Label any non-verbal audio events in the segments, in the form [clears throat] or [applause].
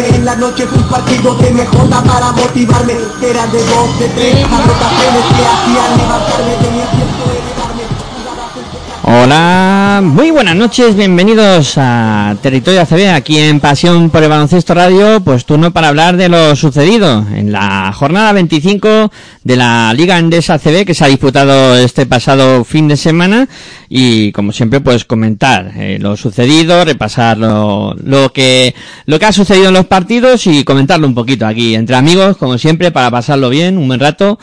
En la noche un partido de MJ para motivarme. Eran de dos, de tres anotaciones que hacían levantarme de con- Hola, muy buenas noches, bienvenidos a Territorio ACB, aquí en Pasión por el Baloncesto Radio, pues turno para hablar de lo sucedido en la jornada 25 de la Liga Endesa ACB que se ha disputado este pasado fin de semana y como siempre pues comentar eh, lo sucedido, repasar lo, lo que lo que ha sucedido en los partidos y comentarlo un poquito aquí entre amigos, como siempre, para pasarlo bien, un buen rato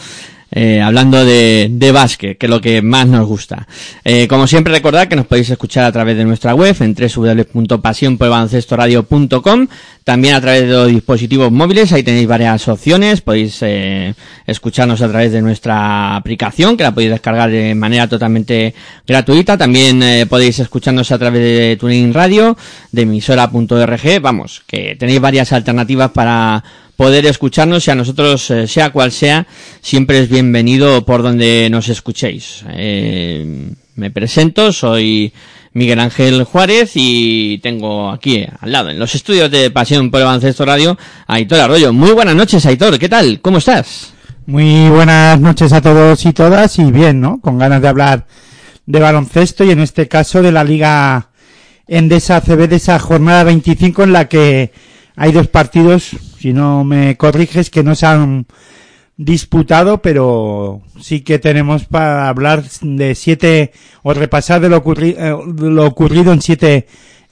eh, hablando de, de básquet, que es lo que más nos gusta. Eh, como siempre recordad que nos podéis escuchar a través de nuestra web en www.pasionporbaloncestoradio.com también a través de los dispositivos móviles, ahí tenéis varias opciones, podéis eh, escucharnos a través de nuestra aplicación, que la podéis descargar de manera totalmente gratuita, también eh, podéis escucharnos a través de Tuning Radio, de emisora.org, vamos, que tenéis varias alternativas para poder escucharnos y a nosotros, eh, sea cual sea, siempre es bienvenido por donde nos escuchéis. Eh, me presento, soy Miguel Ángel Juárez y tengo aquí al lado, en los estudios de Pasión por el Baloncesto Radio, Aitor Arroyo. Muy buenas noches, Aitor, ¿qué tal? ¿Cómo estás? Muy buenas noches a todos y todas y bien, ¿no? Con ganas de hablar de baloncesto y en este caso de la Liga Endesa CB de esa jornada 25 en la que hay dos partidos, si no me corriges, que no se han disputado, pero sí que tenemos para hablar de siete o repasar de lo, ocurri- eh, lo ocurrido en siete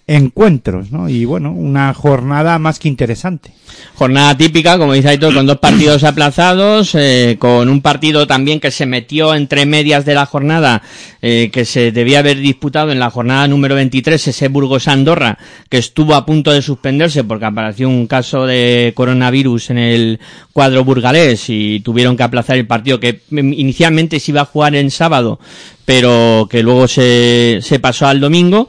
encuentros, ¿no? Y bueno, una jornada más que interesante. Jornada típica, como dice Aitor, con dos partidos [clears throat] aplazados, eh, con un partido también que se metió entre medias de la jornada, eh, que se debía haber disputado en la jornada número 23, ese Burgos-Andorra, que estuvo a punto de suspenderse porque apareció un caso de coronavirus en el cuadro burgalés y tuvieron que aplazar el partido que mm, inicialmente se iba a jugar en sábado, pero que luego se, se pasó al domingo.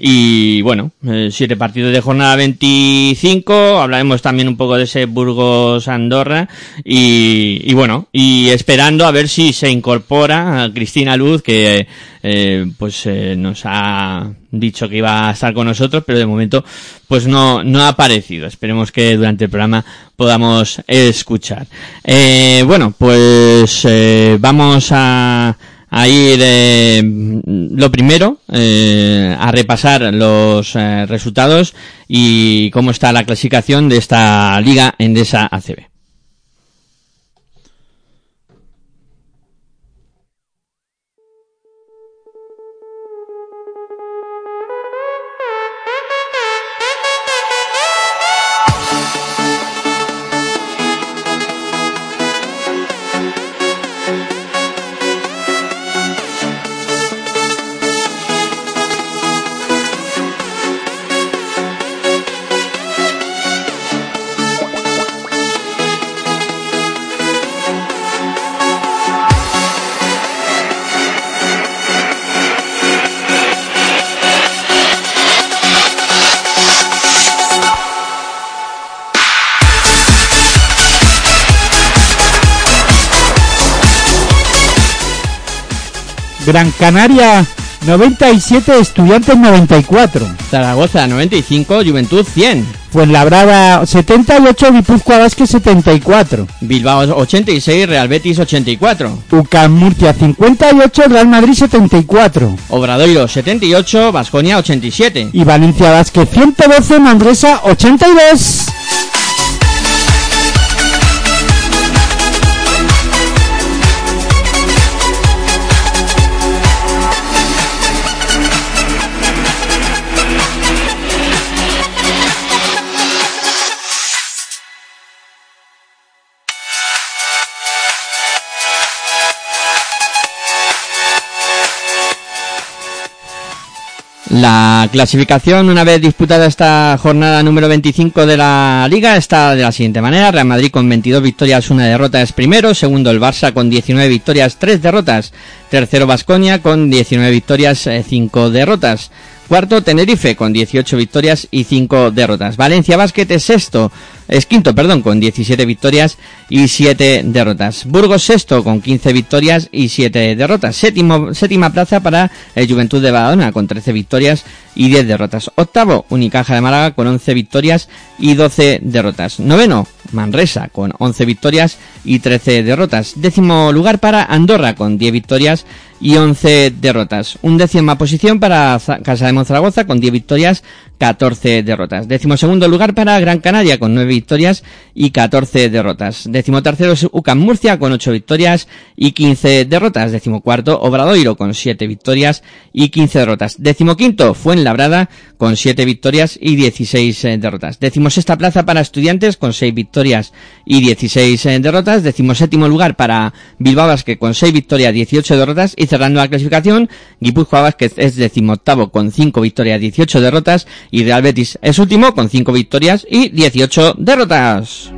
Y bueno, eh, siete partidos de jornada 25, hablaremos también un poco de ese Burgos Andorra y, y bueno, y esperando a ver si se incorpora a Cristina Luz que eh, pues eh, nos ha dicho que iba a estar con nosotros, pero de momento pues no, no ha aparecido. Esperemos que durante el programa podamos escuchar. Eh, bueno, pues eh, vamos a a ir eh, lo primero eh, a repasar los eh, resultados y cómo está la clasificación de esta liga Endesa ACB. Gran Canaria 97, Estudiantes 94. Zaragoza 95, Juventud 100, Fuenlabrada 78, Guipúzcoa Vázquez 74. Bilbao 86, Real Betis 84, UCAM Murcia 58, Real Madrid 74. Obradoiro 78, Vasconia 87. Y Valencia Vázquez 112, Mandresa 82. La clasificación, una vez disputada esta jornada número 25 de la Liga, está de la siguiente manera. Real Madrid con 22 victorias, una derrota es primero. Segundo el Barça con 19 victorias, 3 derrotas. Tercero Basconia con 19 victorias, 5 derrotas. Cuarto Tenerife con 18 victorias y 5 derrotas. Valencia Basket es sexto, es quinto, perdón, con 17 victorias y 7 derrotas. Burgos sexto con 15 victorias y 7 derrotas. Séptimo, séptima plaza para el Juventud de Badalona con 13 victorias y 10 derrotas. Octavo, Unicaja de Málaga con 11 victorias y 12 derrotas. Noveno, Manresa con 11 victorias y 13 derrotas. Décimo lugar para Andorra con 10 victorias y 11 derrotas. Un décima posición para Casa de Monzaragoza con 10 victorias, 14 derrotas. Décimo segundo lugar para Gran Canaria con 9 victorias y 14 derrotas. Décimo tercero es UCAM Murcia con 8 victorias y 15 derrotas. Décimo cuarto Obradoiro con 7 victorias y 15 derrotas. Décimo quinto Fuenlabrada con 7 victorias y 16 eh, derrotas. Décimo sexta plaza para Estudiantes con 6 victorias y 16 eh, derrotas. Décimo séptimo lugar para Bilbao Basket con 6 victorias, 18 derrotas y cerrando la clasificación, Guipúzcoa Vázquez es decimoctavo con 5 victorias, 18 derrotas y Real Betis es último con 5 victorias y 18 derrotas.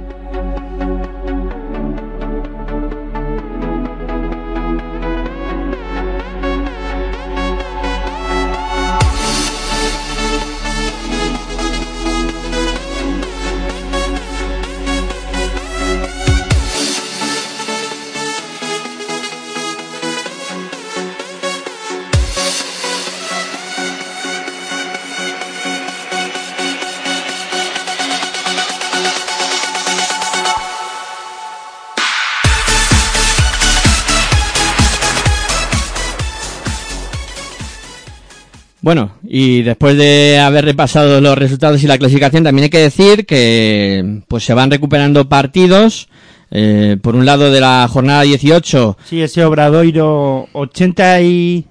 Bueno, y después de haber repasado los resultados y la clasificación, también hay que decir que pues se van recuperando partidos. Eh, por un lado de la jornada 18. Sí, ese Obradoiro 80 y...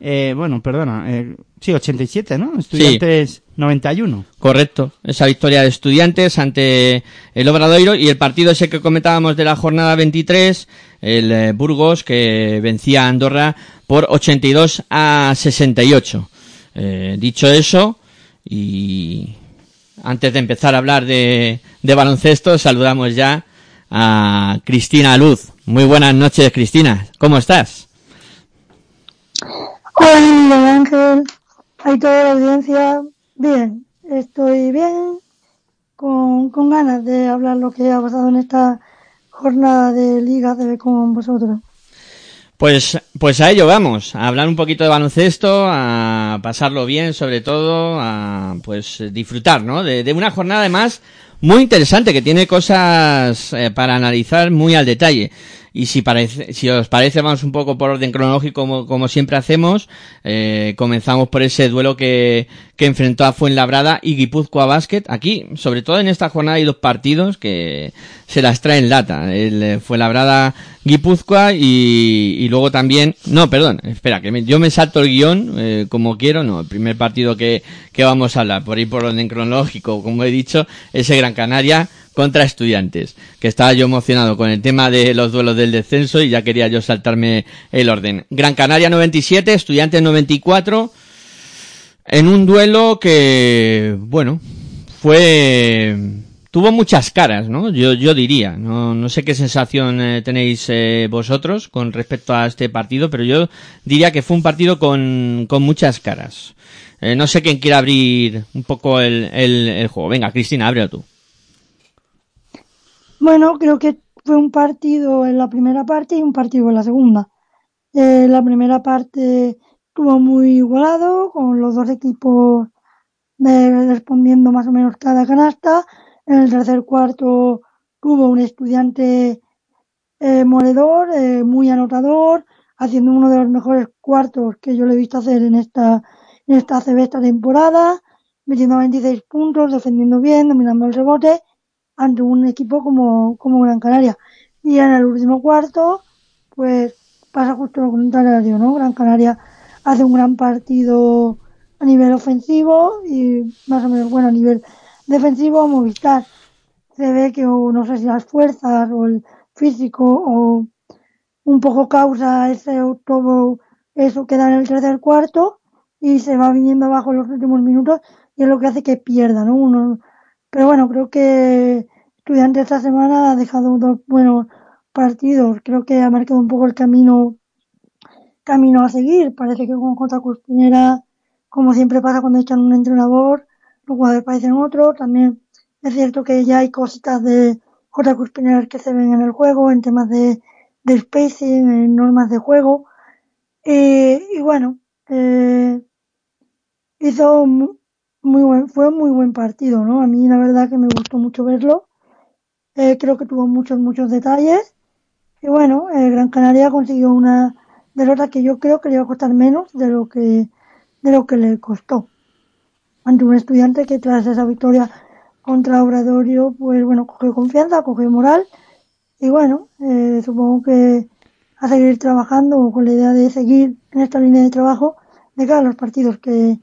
Eh, bueno, perdona. Eh, sí, 87, ¿no? Estudiantes 91. Correcto. Esa victoria de estudiantes ante el Obradoiro y el partido ese que comentábamos de la jornada 23, el eh, Burgos que vencía a Andorra por 82 a 68. Eh, dicho eso, y antes de empezar a hablar de, de baloncesto, saludamos ya a Cristina Luz. Muy buenas noches, Cristina. ¿Cómo estás? Hola, Ángel. Hay toda la audiencia. Bien, estoy bien, con, ganas de hablar lo que ha pasado en esta jornada de Liga CB con vosotros. Pues, pues a ello vamos, a hablar un poquito de baloncesto, a pasarlo bien sobre todo, a pues disfrutar, ¿no? De, de una jornada además muy interesante que tiene cosas eh, para analizar muy al detalle. Y si, parece, si os parece, vamos un poco por orden cronológico como, siempre hacemos. Eh, comenzamos por ese duelo que, que enfrentó a Fuenlabrada y Guipúzcoa Basket. Aquí, sobre todo en esta jornada hay dos partidos que se las traen lata. El eh, Fuenlabrada Guipúzcoa y, y luego también, no, perdón, espera, que me, yo me salto el guion eh, como quiero, no, el primer partido que, que vamos a hablar, por ir por orden cronológico, como he dicho, ese Gran Canaria contra estudiantes, que estaba yo emocionado con el tema de los duelos del descenso y ya quería yo saltarme el orden. Gran Canaria 97, estudiantes 94, en un duelo que, bueno, fue, tuvo muchas caras, ¿no? Yo, yo diría, no, no sé qué sensación eh, tenéis eh, vosotros con respecto a este partido, pero yo diría que fue un partido con, con muchas caras. Eh, no sé quién quiere abrir un poco el, el, el juego. Venga, Cristina, ábrelo tú. Bueno, creo que fue un partido en la primera parte y un partido en la segunda. Eh, la primera parte estuvo muy igualado, con los dos equipos eh, respondiendo más o menos cada canasta. En el tercer cuarto tuvo un estudiante eh, moledor, eh, muy anotador, haciendo uno de los mejores cuartos que yo le he visto hacer en esta, en esta ACB esta temporada, metiendo 26 puntos, defendiendo bien, dominando el rebote ante un equipo como, como Gran Canaria. Y en el último cuarto, pues pasa justo lo contrario, ¿no? Gran Canaria hace un gran partido a nivel ofensivo y más o menos bueno a nivel defensivo Movistar se ve que no sé si las fuerzas o el físico o un poco causa ese todo eso que da en el tercer cuarto y se va viniendo abajo en los últimos minutos y es lo que hace que pierda, ¿no? Uno, pero bueno, creo que Estudiante esta semana ha dejado dos buenos partidos. Creo que ha marcado un poco el camino camino a seguir. Parece que con J. Cuspinera, como siempre pasa cuando echan un entrenador, los jugadores parecen otros. También es cierto que ya hay cositas de J. Cuspinera que se ven en el juego, en temas de, de spacing, en normas de juego. Eh, y bueno, eh, hizo muy buen, fue un muy buen partido, ¿no? A mí la verdad que me gustó mucho verlo. Eh, creo que tuvo muchos, muchos detalles. Y bueno, eh, Gran Canaria consiguió una derrota que yo creo que le iba a costar menos de lo que, de lo que le costó. Ante un estudiante que tras esa victoria contra Obradorio, pues bueno, cogió confianza, cogió moral. Y bueno, eh, supongo que a seguir trabajando con la idea de seguir en esta línea de trabajo de cada los partidos que,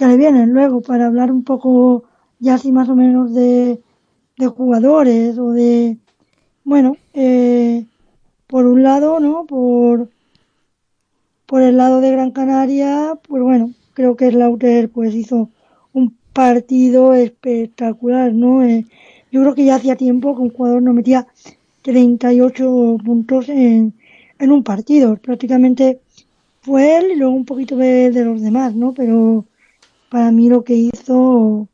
que le vienen. Luego, para hablar un poco ya así más o menos de, de jugadores o de, bueno, eh, por un lado, ¿no? Por, por el lado de Gran Canaria, pues bueno, creo que Slaughter pues hizo un partido espectacular, ¿no? Eh, yo creo que ya hacía tiempo que un jugador no metía 38 puntos en, en un partido. Prácticamente fue él y luego un poquito de, de los demás, ¿no? Pero para mí lo que hizo,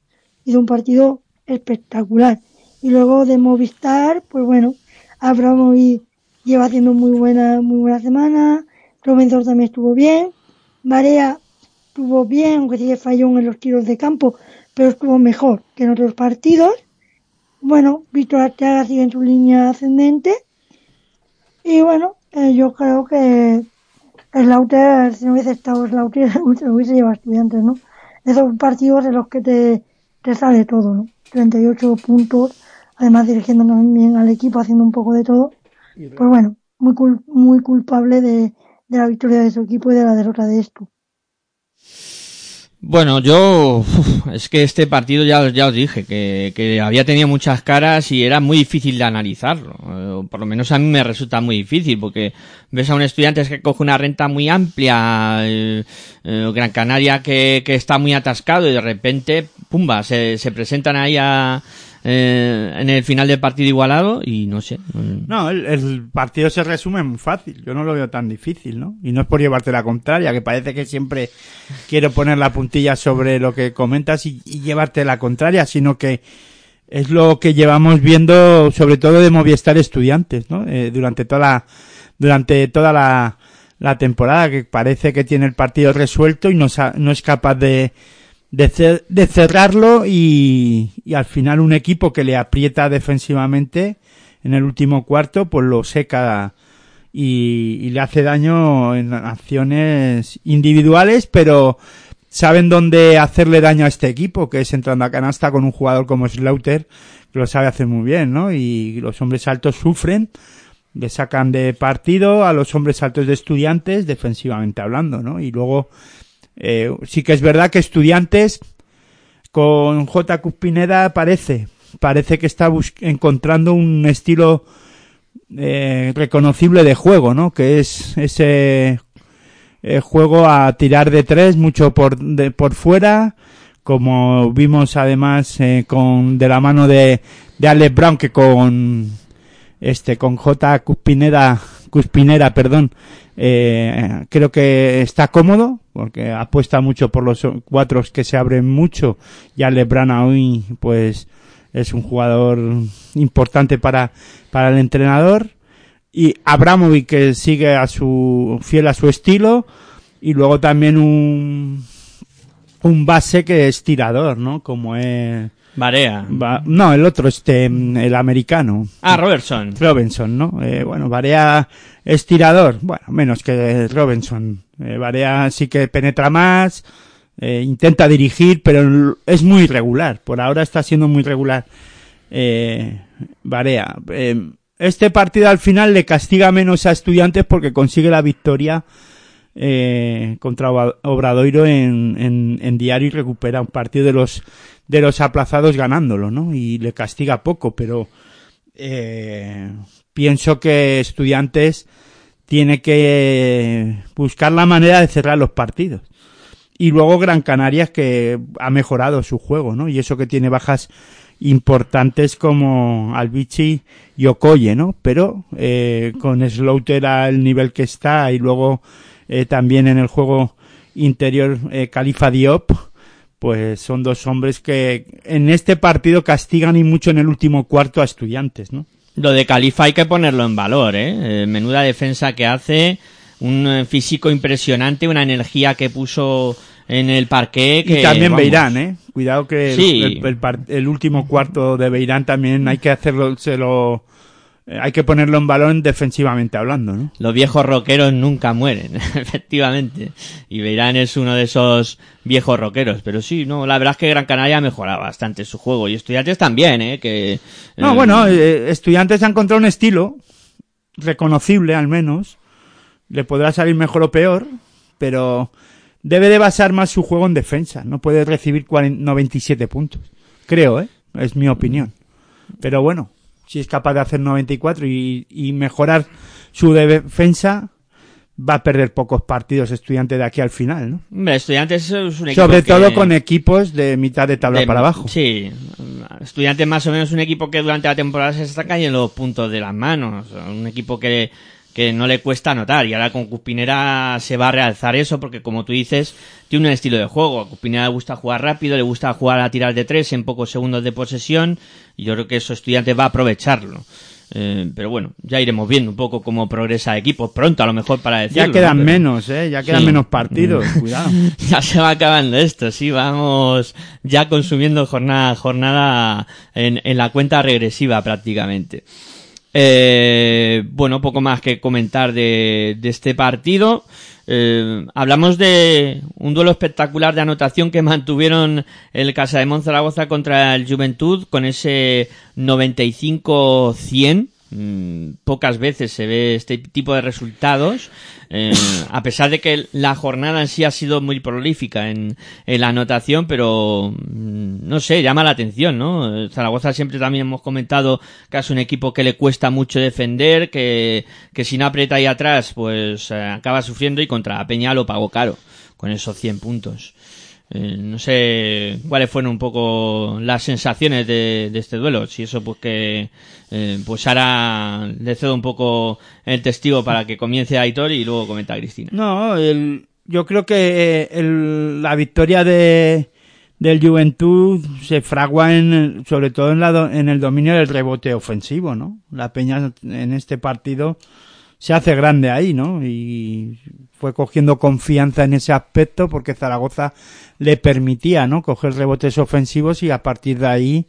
hizo un partido espectacular. Y luego de Movistar, pues bueno, Abramovic lleva haciendo muy buena, muy buena semana. Robinson también estuvo bien. Marea estuvo bien, aunque sí falló en los tiros de campo, pero estuvo mejor que en otros partidos. Bueno, Víctor Arteaga sigue en su línea ascendente. Y bueno, eh, yo creo que Slaughter, si no hubiese estado Slaughter, se [laughs] hubiese llevado estudiantes, ¿no? Esos partidos en los que te, te sale todo, ¿no? 38 puntos, además dirigiendo también al equipo, haciendo un poco de todo. Pues bueno, muy, cul muy culpable de, de la victoria de su equipo y de la derrota de esto. Bueno, yo es que este partido ya, ya os dije que, que, había tenido muchas caras y era muy difícil de analizarlo. Eh, por lo menos a mí me resulta muy difícil porque ves a un estudiante que coge una renta muy amplia, eh, eh, Gran Canaria que, que está muy atascado y de repente, pumba, se, se presentan ahí a, eh, en el final del partido igualado y no sé. No, el, partido se resume muy fácil. Yo no lo veo tan difícil, ¿no? Y no es por llevarte la contraria, que parece que siempre quiero poner la puntilla sobre lo que comentas y, llevarte la contraria, sino que es lo que llevamos viendo, sobre todo de Movistar Estudiantes, ¿no? Eh, durante toda la, durante toda la, la temporada, que parece que tiene el partido resuelto y no, no es capaz de, de, cer de cerrarlo y, y, al final un equipo que le aprieta defensivamente en el último cuarto pues lo seca y, le hace daño en acciones individuales pero saben dónde hacerle daño a este equipo que es entrando a canasta con un jugador como Slaughter que lo sabe hacer muy bien ¿no? y los hombres altos sufren le sacan de partido a los hombres altos de estudiantes defensivamente hablando ¿no? y luego eh, sí que es verdad que estudiantes con J. Cuspineda parece, parece que está encontrando un estilo eh, reconocible de juego, ¿no? Que es ese eh, juego a tirar de tres, mucho por, de, por fuera, como vimos además eh, con de la mano de, de Alex Brown que con este con J. Cuspinera, Cuspinera, perdón, eh, creo que está cómodo porque apuesta mucho por los cuatro que se abren mucho. Ya Lebrana hoy, pues, es un jugador importante para, para el entrenador. Y Abramovic que sigue a su, fiel a su estilo. Y luego también un, un base que es tirador, ¿no? Como es, Barea. No, el otro, este, el americano. Ah, Robertson. Robinson, ¿no? Eh, bueno, Barea es tirador. Bueno, menos que Robinson. Eh, Barea sí que penetra más, eh, intenta dirigir, pero es muy irregular. Por ahora está siendo muy regular. Eh, Barea. Eh, este partido al final le castiga menos a estudiantes porque consigue la victoria eh, contra Obradoiro en, en, en diario y recupera un partido de los de los aplazados ganándolo, ¿no? Y le castiga poco, pero eh, pienso que estudiantes tiene que buscar la manera de cerrar los partidos. y luego Gran Canarias que ha mejorado su juego, ¿no? Y eso que tiene bajas importantes como Albici y Okoye, ¿no? Pero eh, con Slaughter al nivel que está y luego eh, también en el juego interior eh, Califa Diop, pues son dos hombres que en este partido castigan y mucho en el último cuarto a estudiantes, ¿no? Lo de Califa hay que ponerlo en valor, ¿eh? eh menuda defensa que hace, un eh, físico impresionante, una energía que puso en el parque. Que, y también vamos, Beirán, ¿eh? Cuidado que Sí. el, el último cuarto de Beirán también hay que hacerlo, se lo, eh, hay que ponerlo en balón defensivamente hablando, ¿no? Los viejos rockeros nunca mueren, [laughs] efectivamente. Y Beirán es uno de esos viejos rockeros. Pero sí, no, la verdad es que Gran Canaria ha mejorado bastante su juego. Y estudiantes también, ¿eh? Que, No, eh, bueno, eh, estudiantes han encontrado un estilo reconocible al menos. Le podrá salir mejor o peor, pero debe de basar más su juego en defensa. No puede recibir 40 97 puntos. Creo, ¿eh? Es mi opinión. Pero bueno, si es capaz de hacer 94 y, y mejorar su defensa, va a perder pocos partidos estudiantes de aquí al final, ¿no? Estudiantes es un equipo Sobre que- todo con equipos de mitad de tabla de- para abajo. Sí, estudiantes más o menos un equipo que durante la temporada se está cayendo los puntos de las manos. Un equipo que, que no le cuesta anotar. Y ahora con Cupinera se va a realzar eso porque, como tú dices, tiene un estilo de juego. A Cupinera le gusta jugar rápido, le gusta jugar a tirar de tres en pocos segundos de posesión. Y yo creo que eso estudiantes va a aprovecharlo. Eh, pero bueno, ya iremos viendo un poco cómo progresa el equipo. Pronto, a lo mejor, para decirlo. Ya quedan ¿no? Pero- menos, ¿eh? Ya quedan Sí. menos partidos, cuidado. [laughs] ya se va acabando esto, sí, vamos ya consumiendo jornada a jornada en, en la cuenta regresiva prácticamente. Eh, bueno, poco más que comentar de, de este partido. Eh, hablamos de un duelo espectacular de anotación que mantuvieron el Casa de Zaragoza contra el Juventud con ese 95-100. Mm, pocas veces se ve este tipo de resultados, eh, a pesar de que la jornada en sí ha sido muy prolífica en, la anotación, pero mm, no sé, llama la atención, ¿no? Zaragoza siempre también hemos comentado que es un equipo que le cuesta mucho defender, que, que si no aprieta ahí atrás, pues eh, acaba sufriendo y contra Peña lo pagó caro con esos 100 puntos. Eh, no sé cuáles fueron un poco las sensaciones de, de este duelo. Si eso, pues que. eh, pues ahora le cedo un poco el testigo para que comience Aitor y luego comenta Cristina. No, el, yo creo que eh, el- la victoria de del Juventud se fragua en, sobre todo en, la, en el dominio del rebote ofensivo, ¿no? La Peña en este partido se hace grande ahí, ¿no? Y fue cogiendo confianza en ese aspecto porque Zaragoza le permitía, ¿no? Coger rebotes ofensivos y a partir de ahí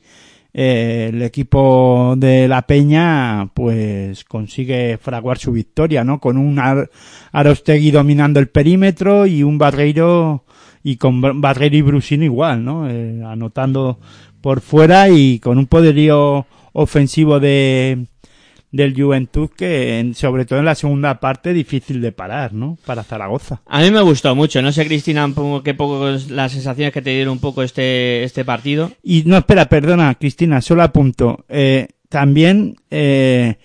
eh, el equipo de la Peña pues consigue fraguar su victoria, ¿no? Con un Ar- Arostegui dominando el perímetro y un Barreiro y con Bar- Barreiro y Brusino igual, ¿no? Eh, anotando por fuera y con un poderío ofensivo de del Juventud que en- sobre todo en la segunda parte difícil de parar, ¿no? Para Zaragoza. A mí me gustó mucho. No sé, Cristina, qué poco las sensaciones que te dieron un poco este, este partido. Y no, espera, perdona, Cristina, solo apunto. Eh, también eh,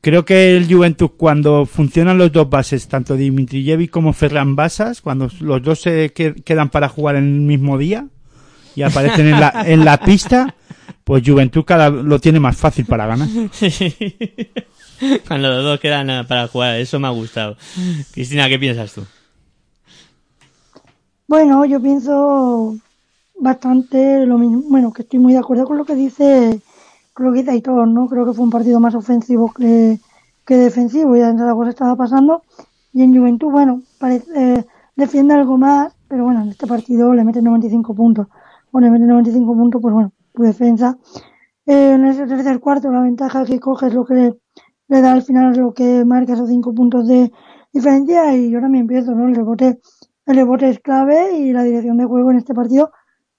creo que el Juventud, cuando funcionan los dos bases, tanto Dimitrijevic como Ferran Basas, cuando los dos se que- quedan para jugar en el mismo día y aparecen en la, en la pista, [laughs] pues Juventud cada lo tiene más fácil para ganar. [laughs] Cuando los dos quedan eh, para jugar, eso me ha gustado. Cristina, ¿qué piensas tú? Bueno, yo pienso bastante lo mismo. Bueno, que estoy muy de acuerdo con lo que dice, con lo que dice Aitor, ¿no? Creo que fue un partido más ofensivo que, que defensivo. Ya en Zaragoza estaba pasando. Y en Juventud, bueno, parece, eh, defiende algo más, pero bueno, en este partido le meten 95 puntos. Bueno, le meten 95 puntos, pues bueno, defensa. Eh, en ese tercer cuarto, la ventaja que coge es lo que le, da al final lo que marca esos 5 puntos de diferencia. Y yo también empiezo, ¿no? El rebote el rebote es clave y la dirección de juego en este partido,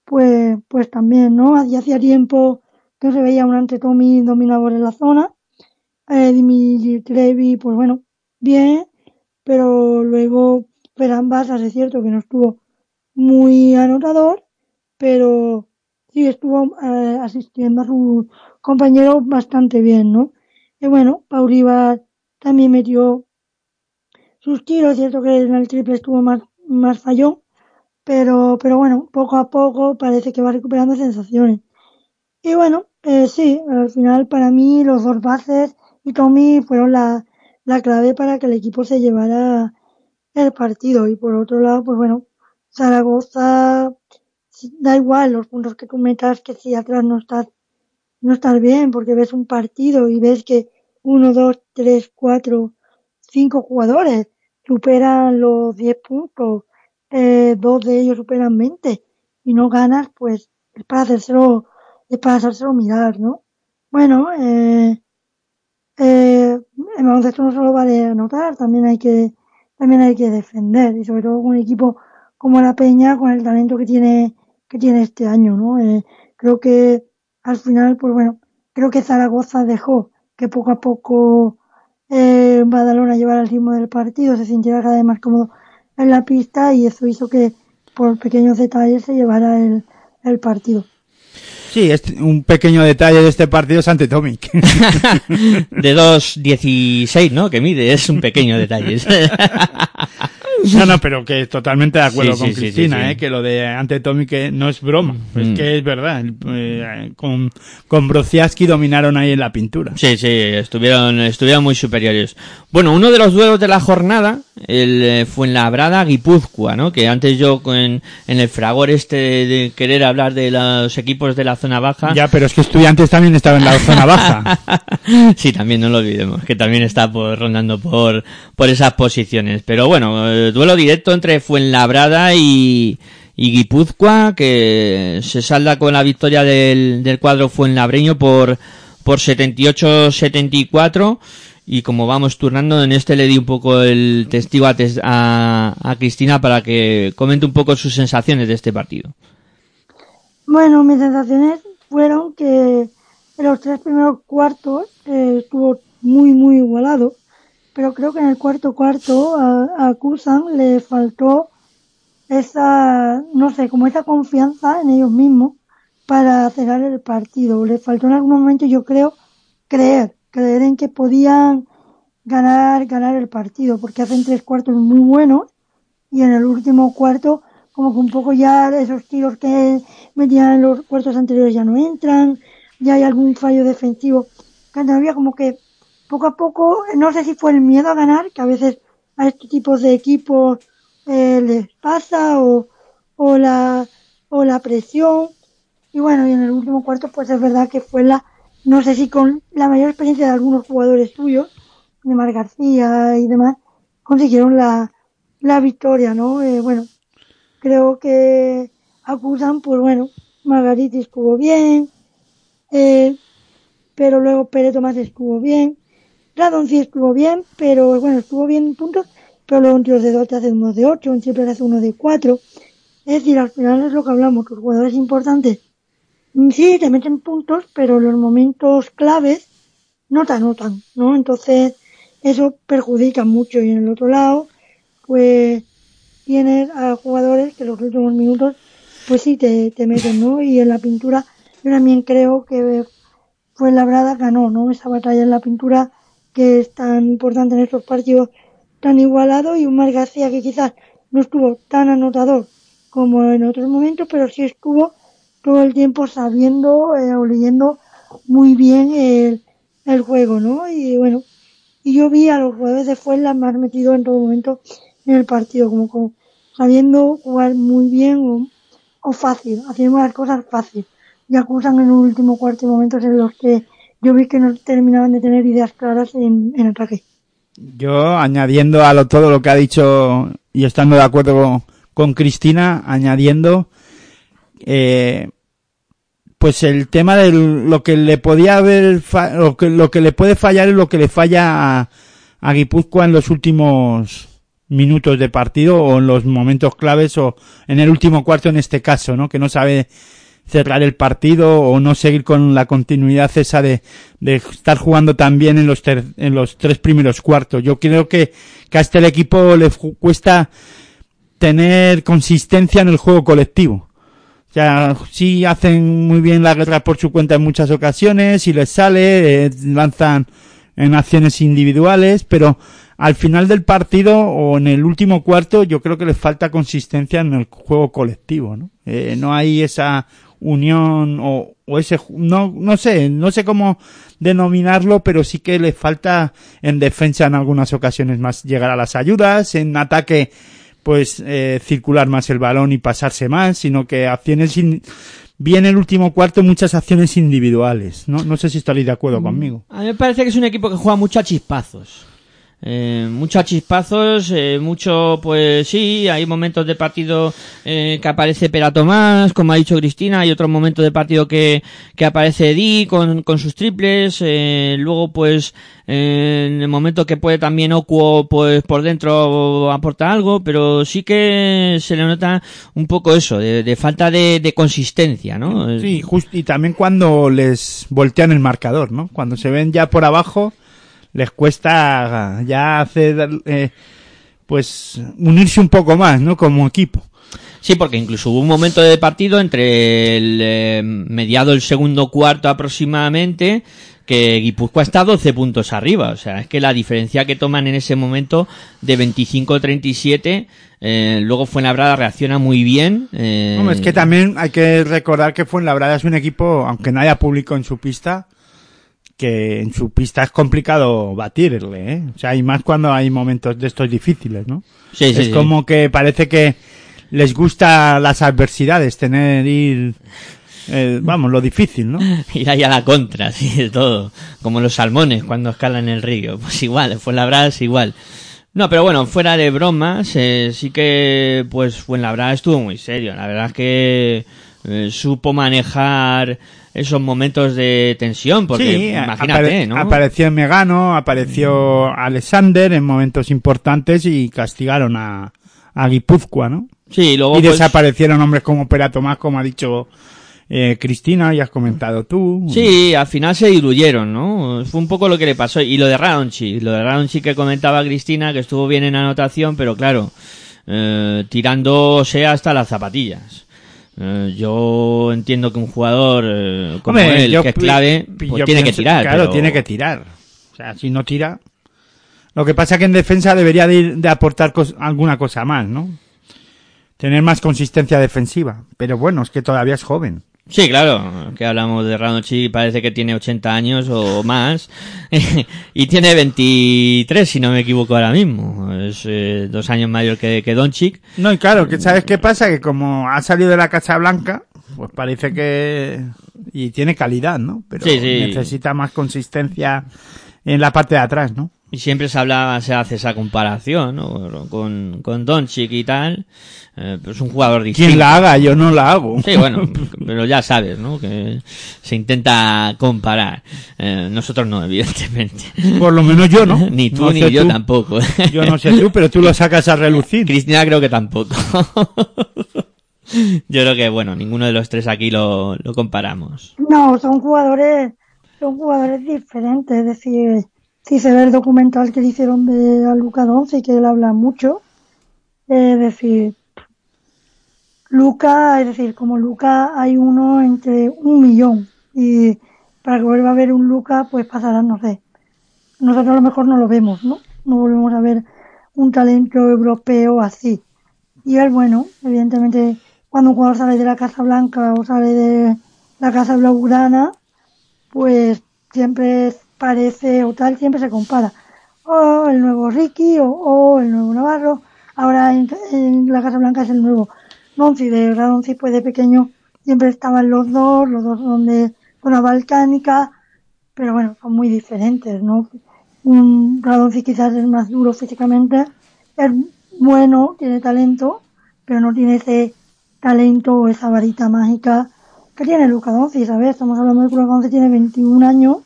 pues, pues también, ¿no? Hacía, tiempo que no se veía un Antetomi dominador en la zona. Eh, Dimitri pues bueno, bien, pero luego Ferran Basas es cierto que no estuvo muy anotador, pero sí estuvo eh, asistiendo a su compañero bastante bien, ¿no? Y bueno, Pau Rivas también metió sus tiros, cierto que en el triple estuvo más, más fallón, pero, pero bueno, poco a poco parece que va recuperando sensaciones. Y bueno, eh, sí, al final para mí los dos bases y Tommy fueron la, la clave para que el equipo se llevara el partido. Y por otro lado, pues bueno, Zaragoza, da igual los puntos que tú metas, que si atrás no estás, no estás bien, porque ves un partido y ves que uno, dos, tres, cuatro, cinco jugadores superan los diez puntos, eh, dos de ellos superan 20 y no ganas, pues es para hacérselo, es para hacérselo mirar, ¿no? Bueno, eh, eh, el baloncesto no solo vale anotar, también hay que, también hay que defender, y sobre todo con un equipo como la Peña, con el talento que tiene, que tiene este año, ¿no? Eh, creo que al final, pues bueno, creo que Zaragoza dejó que poco a poco eh, Badalona llevara el ritmo del partido, se sintiera cada vez más cómodo en la pista y eso hizo que por pequeños detalles se llevara el, el partido. Sí, es un pequeño detalle de este partido es ante Tomic. [laughs] de 2.16, ¿no? Que mide, es un pequeño detalle. [laughs] No, no, pero que totalmente de acuerdo con Cristina, ¿eh? que lo de ante Tommy que no es broma, es mm. que es verdad. Eh, con, con Brociaski dominaron ahí en la pintura. Sí, sí, estuvieron, estuvieron muy superiores. Bueno, uno de los duelos de la jornada el eh, Fuenlabrada Guipúzcoa, ¿no? Que antes yo en, en el fragor este de querer hablar de los equipos de la zona baja. Ya, pero es que estudiantes también estaba en la zona baja. [laughs] sí, también no lo olvidemos, que también está por, rondando por, por esas posiciones. Pero bueno, eh, duelo directo entre Fuenlabrada y, Guipúzcoa, que se salda con la victoria del, cuadro Fuenlabreño por, por 78-74 y como vamos turnando, en este le di un poco el testigo a, a, Cristina para que comente un poco sus sensaciones de este partido. Bueno, mis sensaciones fueron que en los tres primeros cuartos eh, estuvo muy, muy igualado, pero creo que en el cuarto cuarto a, a Kusan le faltó esa, no sé, como esa confianza en ellos mismos para cerrar el partido. Le faltó en algún momento, yo creo, creer creer en que podían ganar, ganar el partido, porque hacen tres cuartos muy buenos y en el último cuarto como que un poco ya esos tiros que metían en los cuartos anteriores ya no entran, ya hay algún fallo defensivo había como que poco a poco, no sé si fue el miedo a ganar, que a veces a estos tipos de equipos eh, les pasa, o, o, la, o la presión, y bueno, y en el último cuarto pues es verdad que fue la, no sé si con la mayor experiencia de algunos jugadores tuyos, de Mar García y demás, consiguieron la, la victoria, ¿no? Eh, bueno, creo que acusan, pues bueno, Margarita estuvo bien, eh, pero luego Pérez Tomás estuvo bien, Radon sí estuvo bien, pero bueno, estuvo bien en puntos, pero luego un tiro de dos te hace uno de ocho, un triple hace uno de cuatro. Es decir, al final es lo que hablamos, los jugadores importantes Sí, te meten puntos, pero los momentos claves no te anotan, ¿no? Entonces, eso perjudica mucho. Y en el otro lado, pues, tienes a jugadores que los últimos minutos, pues sí, te, te meten, ¿no? Y en la pintura, yo también creo que fue labrada, ganó, ¿no? Esa batalla en la pintura que es tan importante en estos partidos tan igualados y un Mar García que quizás no estuvo tan anotador como en otros momentos, pero sí estuvo todo el tiempo sabiendo eh, o leyendo muy bien el, el, juego, ¿no? Y bueno, y yo vi a los jugadores de Fuenla más metido en todo momento en el partido, como, como sabiendo jugar muy bien o, o, fácil, haciendo las cosas fácil. Y acusan en un último cuarto momentos en los que yo vi que no terminaban de tener ideas claras en, en ataque. Yo, añadiendo a lo, todo lo que ha dicho y estando de acuerdo con, con Cristina, añadiendo eh, pues el tema de lo que le podía haber, lo que, lo que le puede fallar es lo que le falla a, a Guipúzcoa en los últimos minutos de partido o en los momentos claves o en el último cuarto en este caso, ¿no? Que no sabe cerrar el partido o no seguir con la continuidad esa de, estar jugando tan bien en los, en los tres primeros cuartos. Yo creo que, que a este equipo le cuesta tener consistencia en el juego colectivo. O sea, sí hacen muy bien la guerra por su cuenta en muchas ocasiones, y les sale, eh, lanzan en acciones individuales, pero al final del partido o en el último cuarto yo creo que les falta consistencia en el juego colectivo, ¿no? Eh, no hay esa unión o, o ese, no, no sé, no sé cómo denominarlo, pero sí que les falta en defensa en algunas ocasiones más llegar a las ayudas, en ataque pues eh, circular más el balón y pasarse más, sino que acciones in, bien el último cuarto muchas acciones individuales. No, no sé si estaréis de acuerdo conmigo. A mí me parece que es un equipo que juega mucho a chispazos. Eh, muchos chispazos, eh, mucho, pues sí, hay momentos de partido eh, que aparece Pera Tomás, como ha dicho Cristina, hay otros momentos de partido que, que aparece Di con, con sus triples, eh, luego pues eh, en el momento que puede también Okuo pues por dentro aporta algo, pero sí que se le nota un poco eso, de, de falta de, de consistencia, ¿no? Sí, just, y también cuando les voltean el marcador, ¿no? Cuando se ven ya por abajo, les cuesta ya hacer, eh, pues, unirse un poco más, ¿no? Como equipo. Sí, porque incluso hubo un momento de partido entre el eh, mediado el segundo cuarto aproximadamente que Guipúzcoa está 12 puntos arriba. O sea, es que la diferencia que toman en ese momento de 25-37, eh, luego Fuenlabrada reacciona muy bien. Eh, Hombre, es que también hay que recordar que Fuenlabrada es un equipo, aunque no haya público en su pista, que en su pista es complicado batirle, ¿eh? O sea, y más cuando hay momentos de estos difíciles, ¿no? Sí, sí, es sí. como que parece que les gusta las adversidades, tener ir, eh, vamos, lo difícil, ¿no? [laughs] Ir ahí a la contra, sí, de todo. Como los salmones cuando escalan el río. Pues igual, Fuenlabrada igual. No, pero bueno, fuera de bromas, eh, sí que, pues, Fuenlabrada estuvo muy serio. La verdad es que eh, supo manejar esos momentos de tensión, porque sí, imagínate, apare- ¿no? Apareció Megano, apareció Alexander en momentos importantes y castigaron a, a Guipúzcoa, ¿no? Sí, luego y pues, desaparecieron hombres como Pera Tomás, como ha dicho eh, Cristina, y has comentado tú. Sí, al final se diluyeron, ¿no? Fue un poco lo que le pasó. Y lo de Radonchi, lo de Radonchi que comentaba Cristina, que estuvo bien en anotación, pero claro, eh, tirándose hasta las zapatillas. Eh, yo entiendo que un jugador eh, como Hombre, él, yo que es clave, pues tiene que tirar. Claro, pero- tiene que tirar. O sea, si no tira. Lo que pasa que en defensa debería de, ir- de aportar cos- alguna cosa más, ¿no? Tener más consistencia defensiva. Pero bueno, es que todavía es joven. Sí, claro, que hablamos de Radonchi, parece que tiene 80 años o más, [laughs] y tiene 23, si no me equivoco ahora mismo. Es eh, dos años mayor que, que Doncic. No, y claro, que ¿sabes qué pasa? Que como ha salido de la Casa Blanca, pues parece que... Y tiene calidad, ¿no? Pero Sí, sí. necesita más consistencia en la parte de atrás, ¿no? Y siempre se habla, se hace esa comparación, ¿no? Con, con Doncic y tal. Eh, pero es un jugador distinto. Quien la haga, yo no la hago. Sí, bueno, pero ya sabes, ¿no? Que se intenta comparar. Eh, nosotros no, [laughs] evidentemente. Por lo menos yo, ¿no? [laughs] Ni tú No ni yo tampoco. [laughs] Yo no sé tú, pero tú lo sacas a relucir. Cristina creo que tampoco. Yo creo que, bueno, ninguno de los tres aquí lo, lo comparamos. No, son jugadores, son jugadores diferentes. Es decir, si se ve el documental que le hicieron de a Luca Doncic, que él habla mucho, es decir, Luca, es decir, como Luca hay uno entre un millón y para que vuelva a ver un Luca, pues pasará, no sé. Nosotros a lo mejor no lo vemos, ¿no? No volvemos a ver un talento europeo así. Y él, bueno, evidentemente, cuando un jugador sale de la Casa Blanca o sale de la Casa Blaugrana, pues siempre parece o tal, siempre se compara. O el nuevo Ricky o, o el nuevo Navarro. Ahora en, la Casa Blanca es el nuevo Donci. De verdad, pues de pequeño siempre estaban los dos, los dos son de zona balcánica, pero bueno, son muy diferentes, ¿no? Un Radonci quizás es más duro físicamente, es bueno, tiene talento, pero no tiene ese talento o esa varita mágica que tiene Luca Doncic, ¿sabes? Estamos hablando de que Luca Doncic tiene 21 años,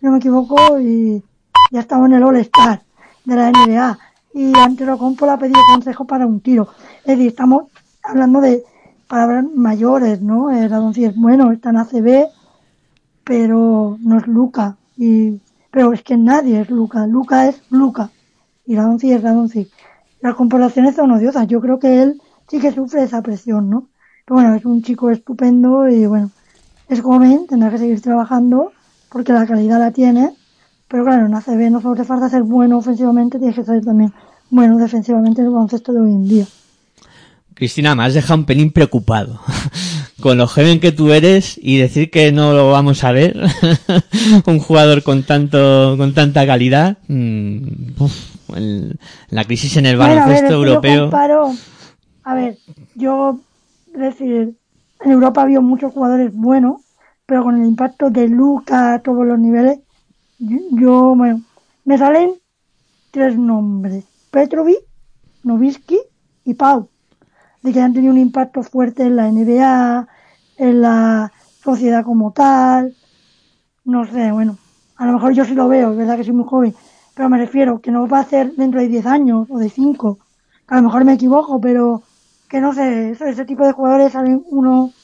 no me equivoco, y ya estaba en el All-Star de la NBA. Y Antetokounmpo le ha pedido consejo para un tiro. Es decir, estamos hablando de palabras mayores, ¿no? Doncic es bueno, está en ACB, pero no es Luca. Y, pero es que nadie es Luca. Luca es Luca. Y Doncic es Doncic. Las comparaciones son odiosas. Yo creo que él sí que sufre esa presión, ¿no? Pero bueno, es un chico estupendo y bueno, es joven, tendrá que seguir trabajando porque la calidad la tiene, Pero claro, en ACB no solo te falta ser bueno ofensivamente, tienes que ser también bueno defensivamente en el baloncesto de hoy en día. Cristina, me has dejado un pelín preocupado. [laughs] Con lo joven que tú eres y decir que no lo vamos a ver, [laughs] un jugador con tanto, con tanta calidad, mm, uf, el- la crisis en el baloncesto es que yo europeo. comparo- a ver, yo, es decir, en Europa había muchos jugadores buenos, pero con el impacto de Luca a todos los niveles, yo, bueno, me salen tres nombres: Petrovic, Novisky y Pau, de que han tenido un impacto fuerte en la NBA, en la sociedad como tal. No sé, bueno, a lo mejor yo sí lo veo, es verdad que soy muy joven, pero me refiero que no va a ser dentro de 10 años o de 5. A lo mejor me equivoco, pero que no sé, ese tipo de jugadores salen uno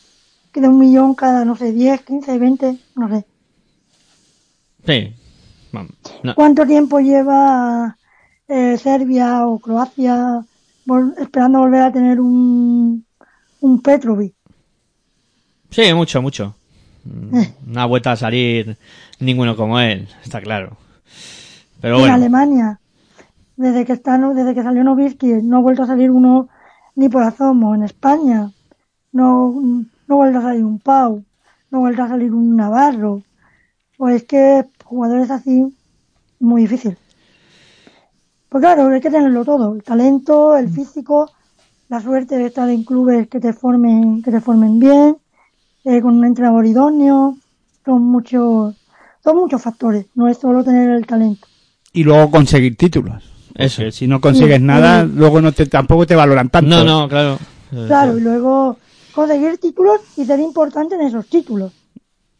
que de un millón cada, no sé, 10, 15, 20, no sé. Sí. Vamos, no. ¿Cuánto tiempo lleva eh, Serbia o Croacia vol- esperando volver a tener un, un Petrovic? Sí, mucho, mucho. [laughs] No ha vuelto a salir ninguno como él, está claro. Pero en bueno, Alemania, desde que está, desde que salió Novisky, no ha vuelto a salir uno ni por asomo. En España, no, no a salir un Pau, no a salir un Navarro. Pues es que jugadores así, muy difícil. Pues claro, hay que tenerlo todo, el talento, el físico, la suerte de estar en clubes que te formen, que te formen bien, eh, con un entrenador idóneo, son muchos, son muchos factores, no es solo tener el talento. Y luego conseguir títulos. eso. Si no consigues Sí, nada, sí. luego no te, tampoco te valoran tanto. No, no, claro. Claro, y luego conseguir títulos y ser importante en esos títulos.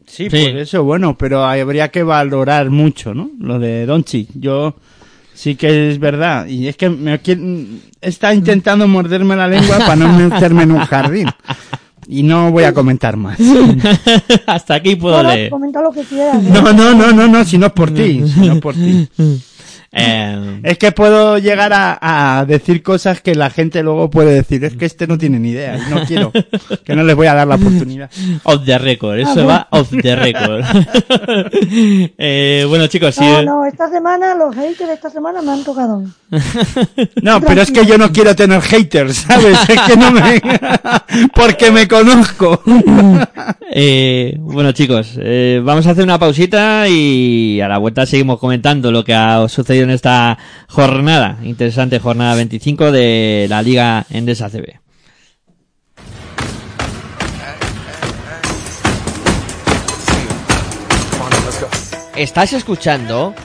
Sí, Sí. por eso, bueno, pero habría que valorar mucho, ¿no? Lo de Donchi. Yo sí que es verdad. Y es que me está intentando morderme la lengua para no meterme en un jardín. Y no voy a comentar más. [laughs] Hasta aquí puedo Bueno, leer. comenta lo que quieras. ¿eh? No, no, no, no, no, si no es por ti, si no es por ti. [laughs] Eh, Es que puedo llegar a, a decir cosas que la gente luego puede decir, es que este no tiene ni idea y no quiero, que no les voy a dar la oportunidad. [laughs] off the record, eso Ah, va off the record. [laughs] eh, bueno, chicos. No, no, esta semana, los haters de esta semana me han tocado. No, pero es que yo no quiero tener haters, ¿sabes? Es que no me... [laughs] porque me conozco. Eh, bueno, chicos, eh, vamos a hacer una pausita y a la vuelta seguimos comentando lo que ha sucedido en esta jornada, interesante jornada 25 de la Liga Endesa CB. Estás escuchando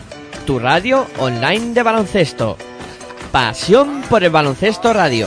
tu radio online de baloncesto. Pasión por el baloncesto radio.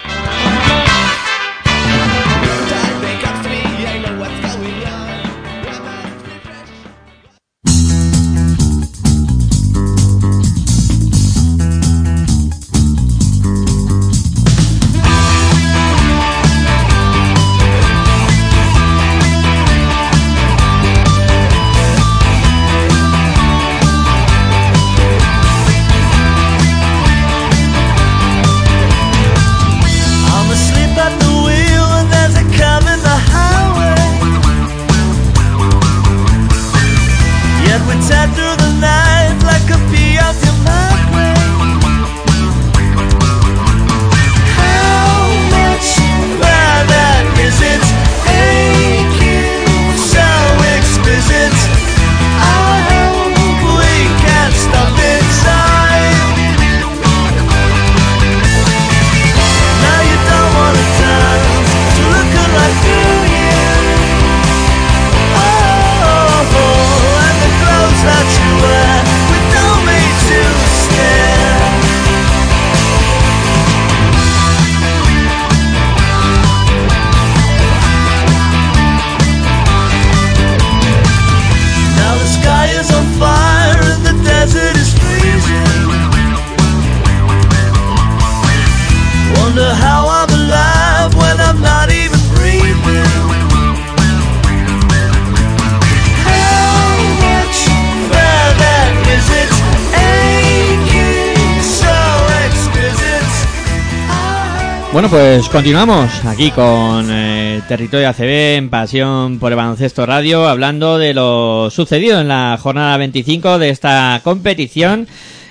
continuamos aquí con eh, Territorio ACB en Pasión por el Baloncesto Radio, hablando de lo sucedido en la jornada 25 de esta competición.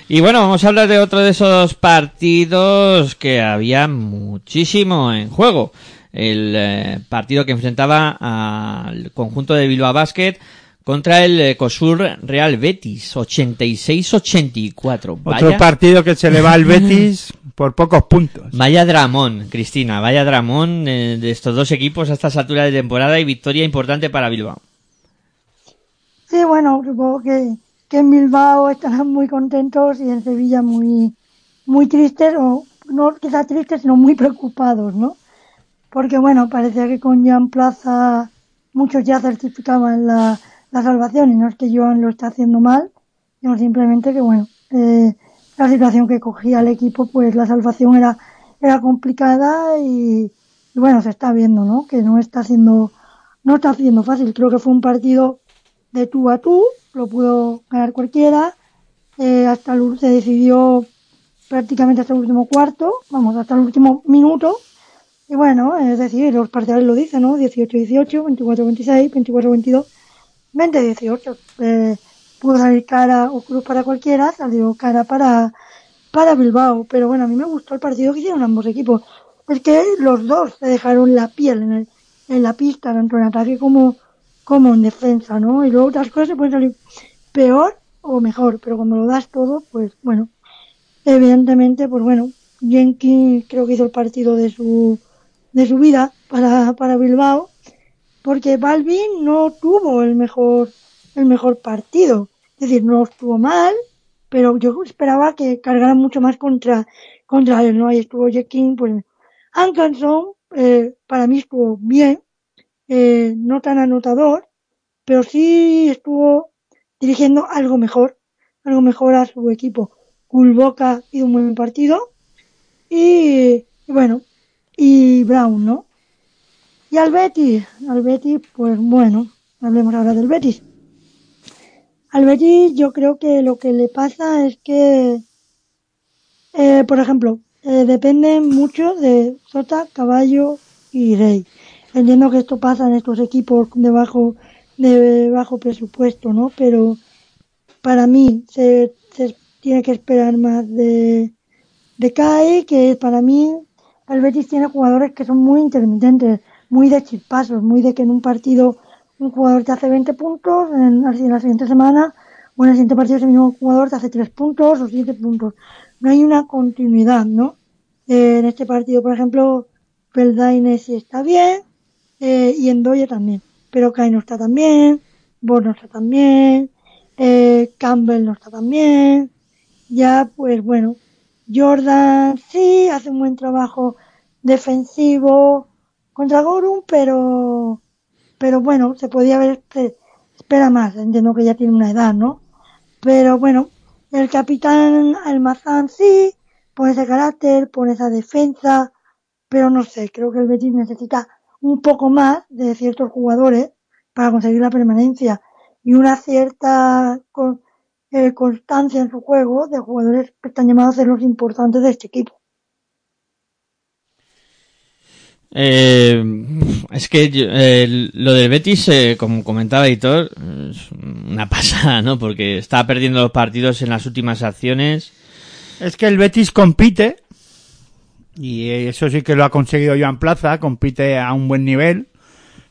Y bueno, vamos a hablar de otro de esos partidos que había muchísimo en juego. El eh, partido que enfrentaba al conjunto de Bilbao Basket contra el eh, Cosur Real Betis, 86-84. Otro partido que se le va al [laughs] Betis por pocos puntos. Vaya dramón, Cristina, vaya dramón eh, de estos dos equipos a estas alturas de temporada y victoria importante para Bilbao. Sí, bueno, supongo que, que en Bilbao estarán muy contentos y en Sevilla muy, muy tristes, o no quizás tristes, sino muy preocupados, ¿no? Porque bueno, parecía que con Jan Plaza muchos ya certificaban la, la salvación y no es que Joan lo está haciendo mal, sino simplemente que bueno, eh, la situación que cogía el equipo, pues la salvación era, era complicada y, y bueno, se está viendo, ¿no? Que no está haciendo, no está haciendo fácil. Creo que fue un partido de tú a tú, lo pudo ganar cualquiera, eh, hasta el, se decidió prácticamente hasta el último cuarto, vamos, hasta el último minuto, y bueno, es decir, los parciales lo dicen, ¿no? 18-18, 24-26, 24-22, 20-18. Eh, pudo salir cara o cruz para cualquiera, salió cara para, para Bilbao. Pero bueno, a mí me gustó el partido que hicieron ambos equipos. Es que los dos se dejaron la piel en, el, en la pista, tanto en ataque como, como en defensa, ¿no? Y luego otras cosas se pueden salir peor o mejor, pero cuando lo das todo, pues bueno, evidentemente, pues bueno, Jenkins creo que hizo el partido de su, de su vida para, para Bilbao, porque Balvin no tuvo el mejor, el mejor partido. Es decir, no estuvo mal, pero yo esperaba que cargara mucho más contra, contra él, ¿no? Ahí estuvo Jenkins, pues, Ankanson, eh, para mí estuvo bien, eh, no tan anotador, pero sí estuvo dirigiendo algo mejor, algo mejor a su equipo. Kulboka hizo un buen partido y, y bueno, y Brown, ¿no? Y al Betis, al Betis, pues bueno, hablemos ahora del Betis. Al Betis yo creo que lo que le pasa es que, eh, por ejemplo, eh, depende mucho de Sota, Caballo y Rey. Entiendo que esto pasa en estos equipos de bajo, de bajo presupuesto, ¿no? Pero para mí se, tiene que esperar más de, de CAE, que para mí el tiene jugadores que son muy intermitentes, muy de chispazos, muy de que en un partido un jugador te hace 20 puntos, en, en la siguiente semana o en el siguiente partido ese mismo jugador te hace 3 puntos o 7 puntos. No hay una continuidad, ¿no? Eh, en este partido, por ejemplo, Peldaine sí está bien eh, y Endoye también, pero Kai no está tan bien, Bo no está tan bien, eh, Campbell no está tan bien, ya pues bueno, Jordan sí hace un buen trabajo defensivo contra Gorum, pero pero bueno, se podía haber se espera más, entiendo que ya tiene una edad, ¿no? Pero bueno, el capitán Almazán sí, pone ese carácter, pone esa defensa, pero no sé, creo que el Betis necesita un poco más de ciertos jugadores para conseguir la permanencia y una cierta eh, constancia en su juego de jugadores que están llamados a ser los importantes de este equipo. Eh, es que eh, lo del Betis, eh, como comentaba Editor, es una pasada, ¿no? Porque está perdiendo los partidos en las últimas acciones. Es que el Betis compite, y eso sí que lo ha conseguido Joan Plaza, compite a un buen nivel,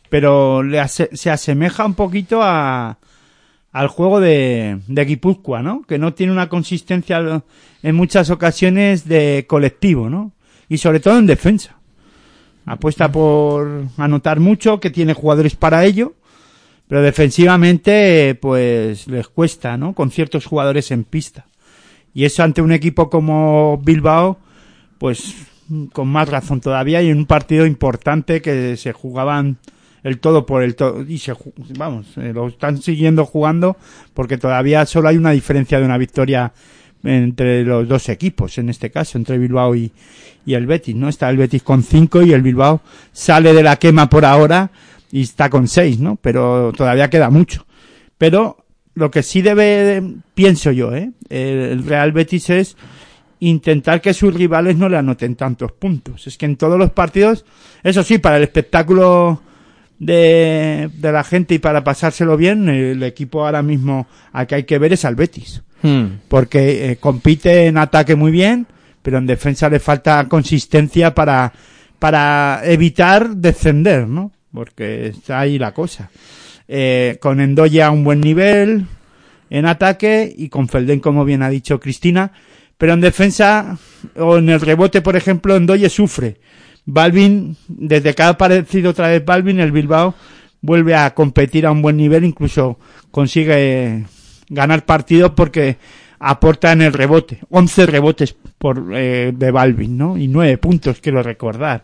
pero le se asemeja un poquito a, al juego de, de Guipúzcoa, ¿no? Que no tiene una consistencia en muchas ocasiones de colectivo, ¿no? Y sobre todo en defensa. Apuesta por anotar mucho, que tiene jugadores para ello, pero defensivamente, pues les cuesta, ¿no? Con ciertos jugadores en pista. Y eso ante un equipo como Bilbao, pues con más razón todavía y en un partido importante que se jugaban el todo por el todo y se vamos, eh, lo están siguiendo jugando porque todavía solo hay una diferencia de una victoria entre los dos equipos, en este caso, entre Bilbao y, y el Betis, ¿no? Está el Betis con cinco y el Bilbao sale de la quema por ahora y está con seis, ¿no? Pero todavía queda mucho. Pero lo que sí debe, pienso yo, ¿eh? El Real Betis es intentar que sus rivales no le anoten tantos puntos. Es que en todos los partidos, eso sí, para el espectáculo de, de la gente y para pasárselo bien, el equipo ahora mismo al que hay que ver es al Betis. Hmm. Porque eh, compite en ataque muy bien, pero en defensa le falta consistencia para, para evitar descender, ¿no? Porque está ahí la cosa. Eh, con Endoya a un buen nivel en ataque y con Felden, como bien ha dicho Cristina, pero en defensa o en el rebote, por ejemplo, Endoye sufre. Balvin, desde que ha aparecido otra vez Balvin, el Bilbao vuelve a competir a un buen nivel, incluso consigue ganar partidos porque aporta en el rebote. 11 rebotes por, eh, de Balvin, ¿no? Y 9 puntos, quiero recordar.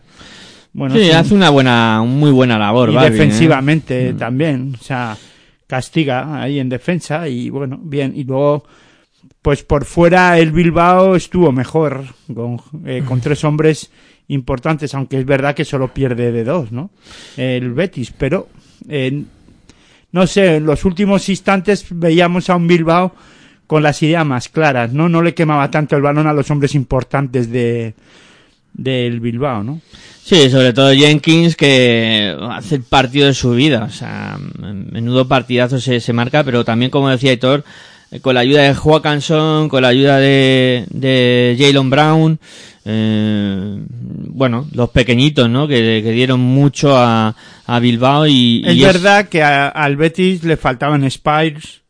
Bueno, Sí, un- hace una buena, muy buena labor, y Balvin, ¿eh? defensivamente también, o sea, castiga ahí en defensa y bueno, bien, y luego pues por fuera el Bilbao estuvo mejor con, eh, con tres hombres importantes, aunque es verdad que solo pierde de dos, ¿no? El Betis, pero eh, no sé, en los últimos instantes veíamos a un Bilbao con las ideas más claras, ¿no? No le quemaba tanto el balón a los hombres importantes de del Bilbao, ¿no? Sí, sobre todo Jenkins que hace el partido de su vida, o sea, menudo partidazo se, se marca, pero también como decía Hitor, eh, con la ayuda de Joaquinson, con la ayuda de, de Jalen Brown, eh, bueno, los pequeñitos, ¿no? Que, que dieron mucho a, a Bilbao y, Es y verdad que a- al Betis le faltaban Spires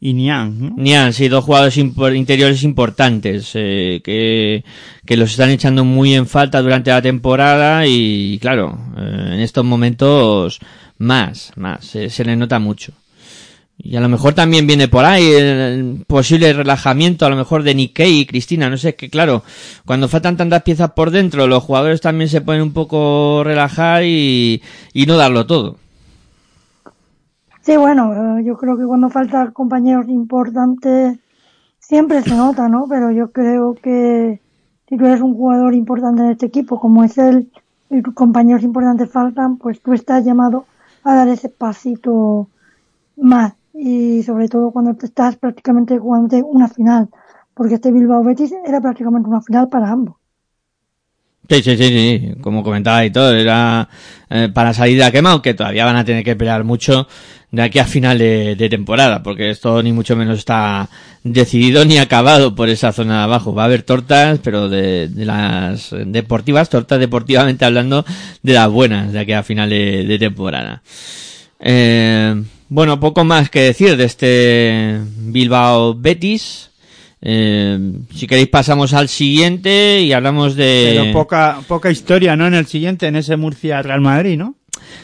y Niang, ¿no? Ni han sido jugadores impor- interiores importantes eh, que, que los están echando muy en falta durante la temporada y claro, eh, en estos momentos más, más, eh, se le nota mucho. Y a lo mejor también viene por ahí el posible relajamiento, a lo mejor de Nikkei y Cristina, no sé, que claro, cuando faltan tantas piezas por dentro, los jugadores también se pueden un poco relajar y, y no darlo todo. Sí, bueno, eh, yo creo que cuando faltan compañeros importantes siempre se nota, ¿no? Pero yo creo que si tú eres un jugador importante en este equipo, como es él, y tus compañeros importantes faltan, pues tú estás llamado a dar ese pasito más. Y sobre todo cuando estás prácticamente jugando una final, porque este Bilbao Betis era prácticamente una final para ambos. Sí, sí, sí, sí, como comentaba y todo, era eh, para salir de la quema, aunque todavía van a tener que pelear mucho de aquí a final de, temporada, porque esto ni mucho menos está decidido ni acabado por esa zona de abajo. Va a haber tortas, pero de, de las deportivas, tortas deportivamente hablando, de las buenas de aquí a final de, de temporada. Eh, bueno, poco más que decir de este Bilbao Betis. Eh, si queréis pasamos al siguiente y hablamos de... Pero poca, poca historia, ¿no? En el siguiente, en ese Murcia Real Madrid, ¿no?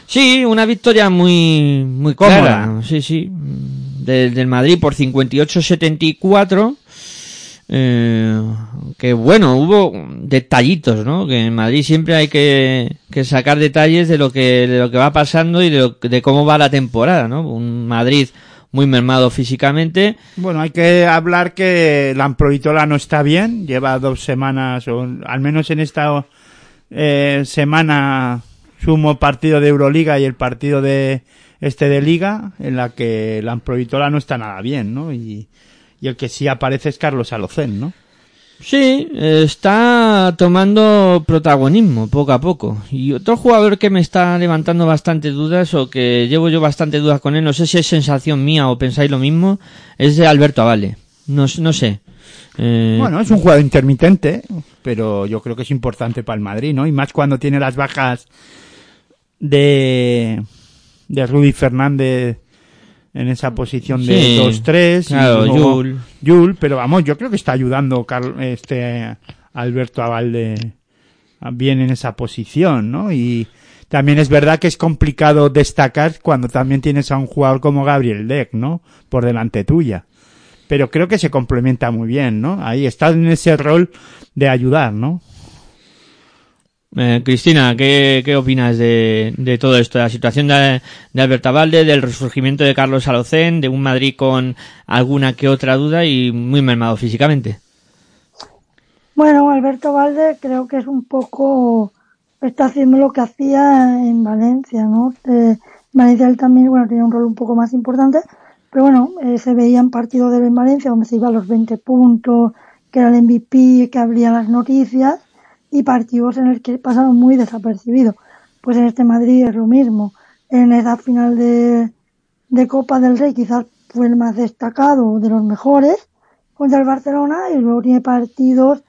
Sí, una victoria muy, muy Cómoda. clara. Sí, sí. De- del Madrid por 58-74. Eh, que bueno, hubo detallitos, ¿no? Que en Madrid siempre hay que, sacar detalles de lo que, de lo que va pasando y de, lo- de cómo va la temporada, ¿no? Un Madrid muy mermado físicamente. Bueno, hay que hablar que la Amprovitola no está bien, lleva dos semanas, o al menos en esta eh, semana sumo partido de Euroliga y el partido de este de Liga, en la que la Amprovitola no está nada bien, ¿no? Y, y el que sí aparece es Carlos Alocén, ¿no? Sí, está tomando protagonismo poco a poco. Y otro jugador que me está levantando bastante dudas o que llevo yo bastante dudas con él, no sé si es sensación mía o pensáis lo mismo, es de Alberto Avale. No sé. Eh, Bueno, es un jugador intermitente, pero yo creo que es importante para el Madrid, ¿no? Y más cuando tiene las bajas de, de Rudy Fernández en esa posición de Sí, 2-3. y claro, luego Yul. Yul, pero vamos, yo creo que está ayudando Carl- este Alberto Avalde bien en esa posición, ¿no? Y también es verdad que es complicado destacar cuando también tienes a un jugador como Gabriel Deck, ¿no? Por delante tuya. Pero creo que se complementa muy bien, ¿no? Ahí está en ese rol de ayudar, ¿no? Eh, Cristina, ¿qué, qué opinas de, de todo esto? De la situación de, de Alberto Avalde, del resurgimiento de Carlos Alocén, de un Madrid con alguna que otra duda y muy mermado físicamente. Bueno, Alberto Valde creo que es un poco, está haciendo lo que hacía en Valencia, ¿no? Eh, Valencia él también, bueno, tenía un rol un poco más importante, pero bueno, eh, se veían partidos de él en Valencia donde se iba a los 20 puntos que era el MVP, que abría las noticias, y partidos en los que pasaron muy desapercibidos. Pues en este Madrid es lo mismo. En esa final de, de Copa del Rey quizás fue el más destacado, de los mejores, contra el Barcelona, y luego tiene partidos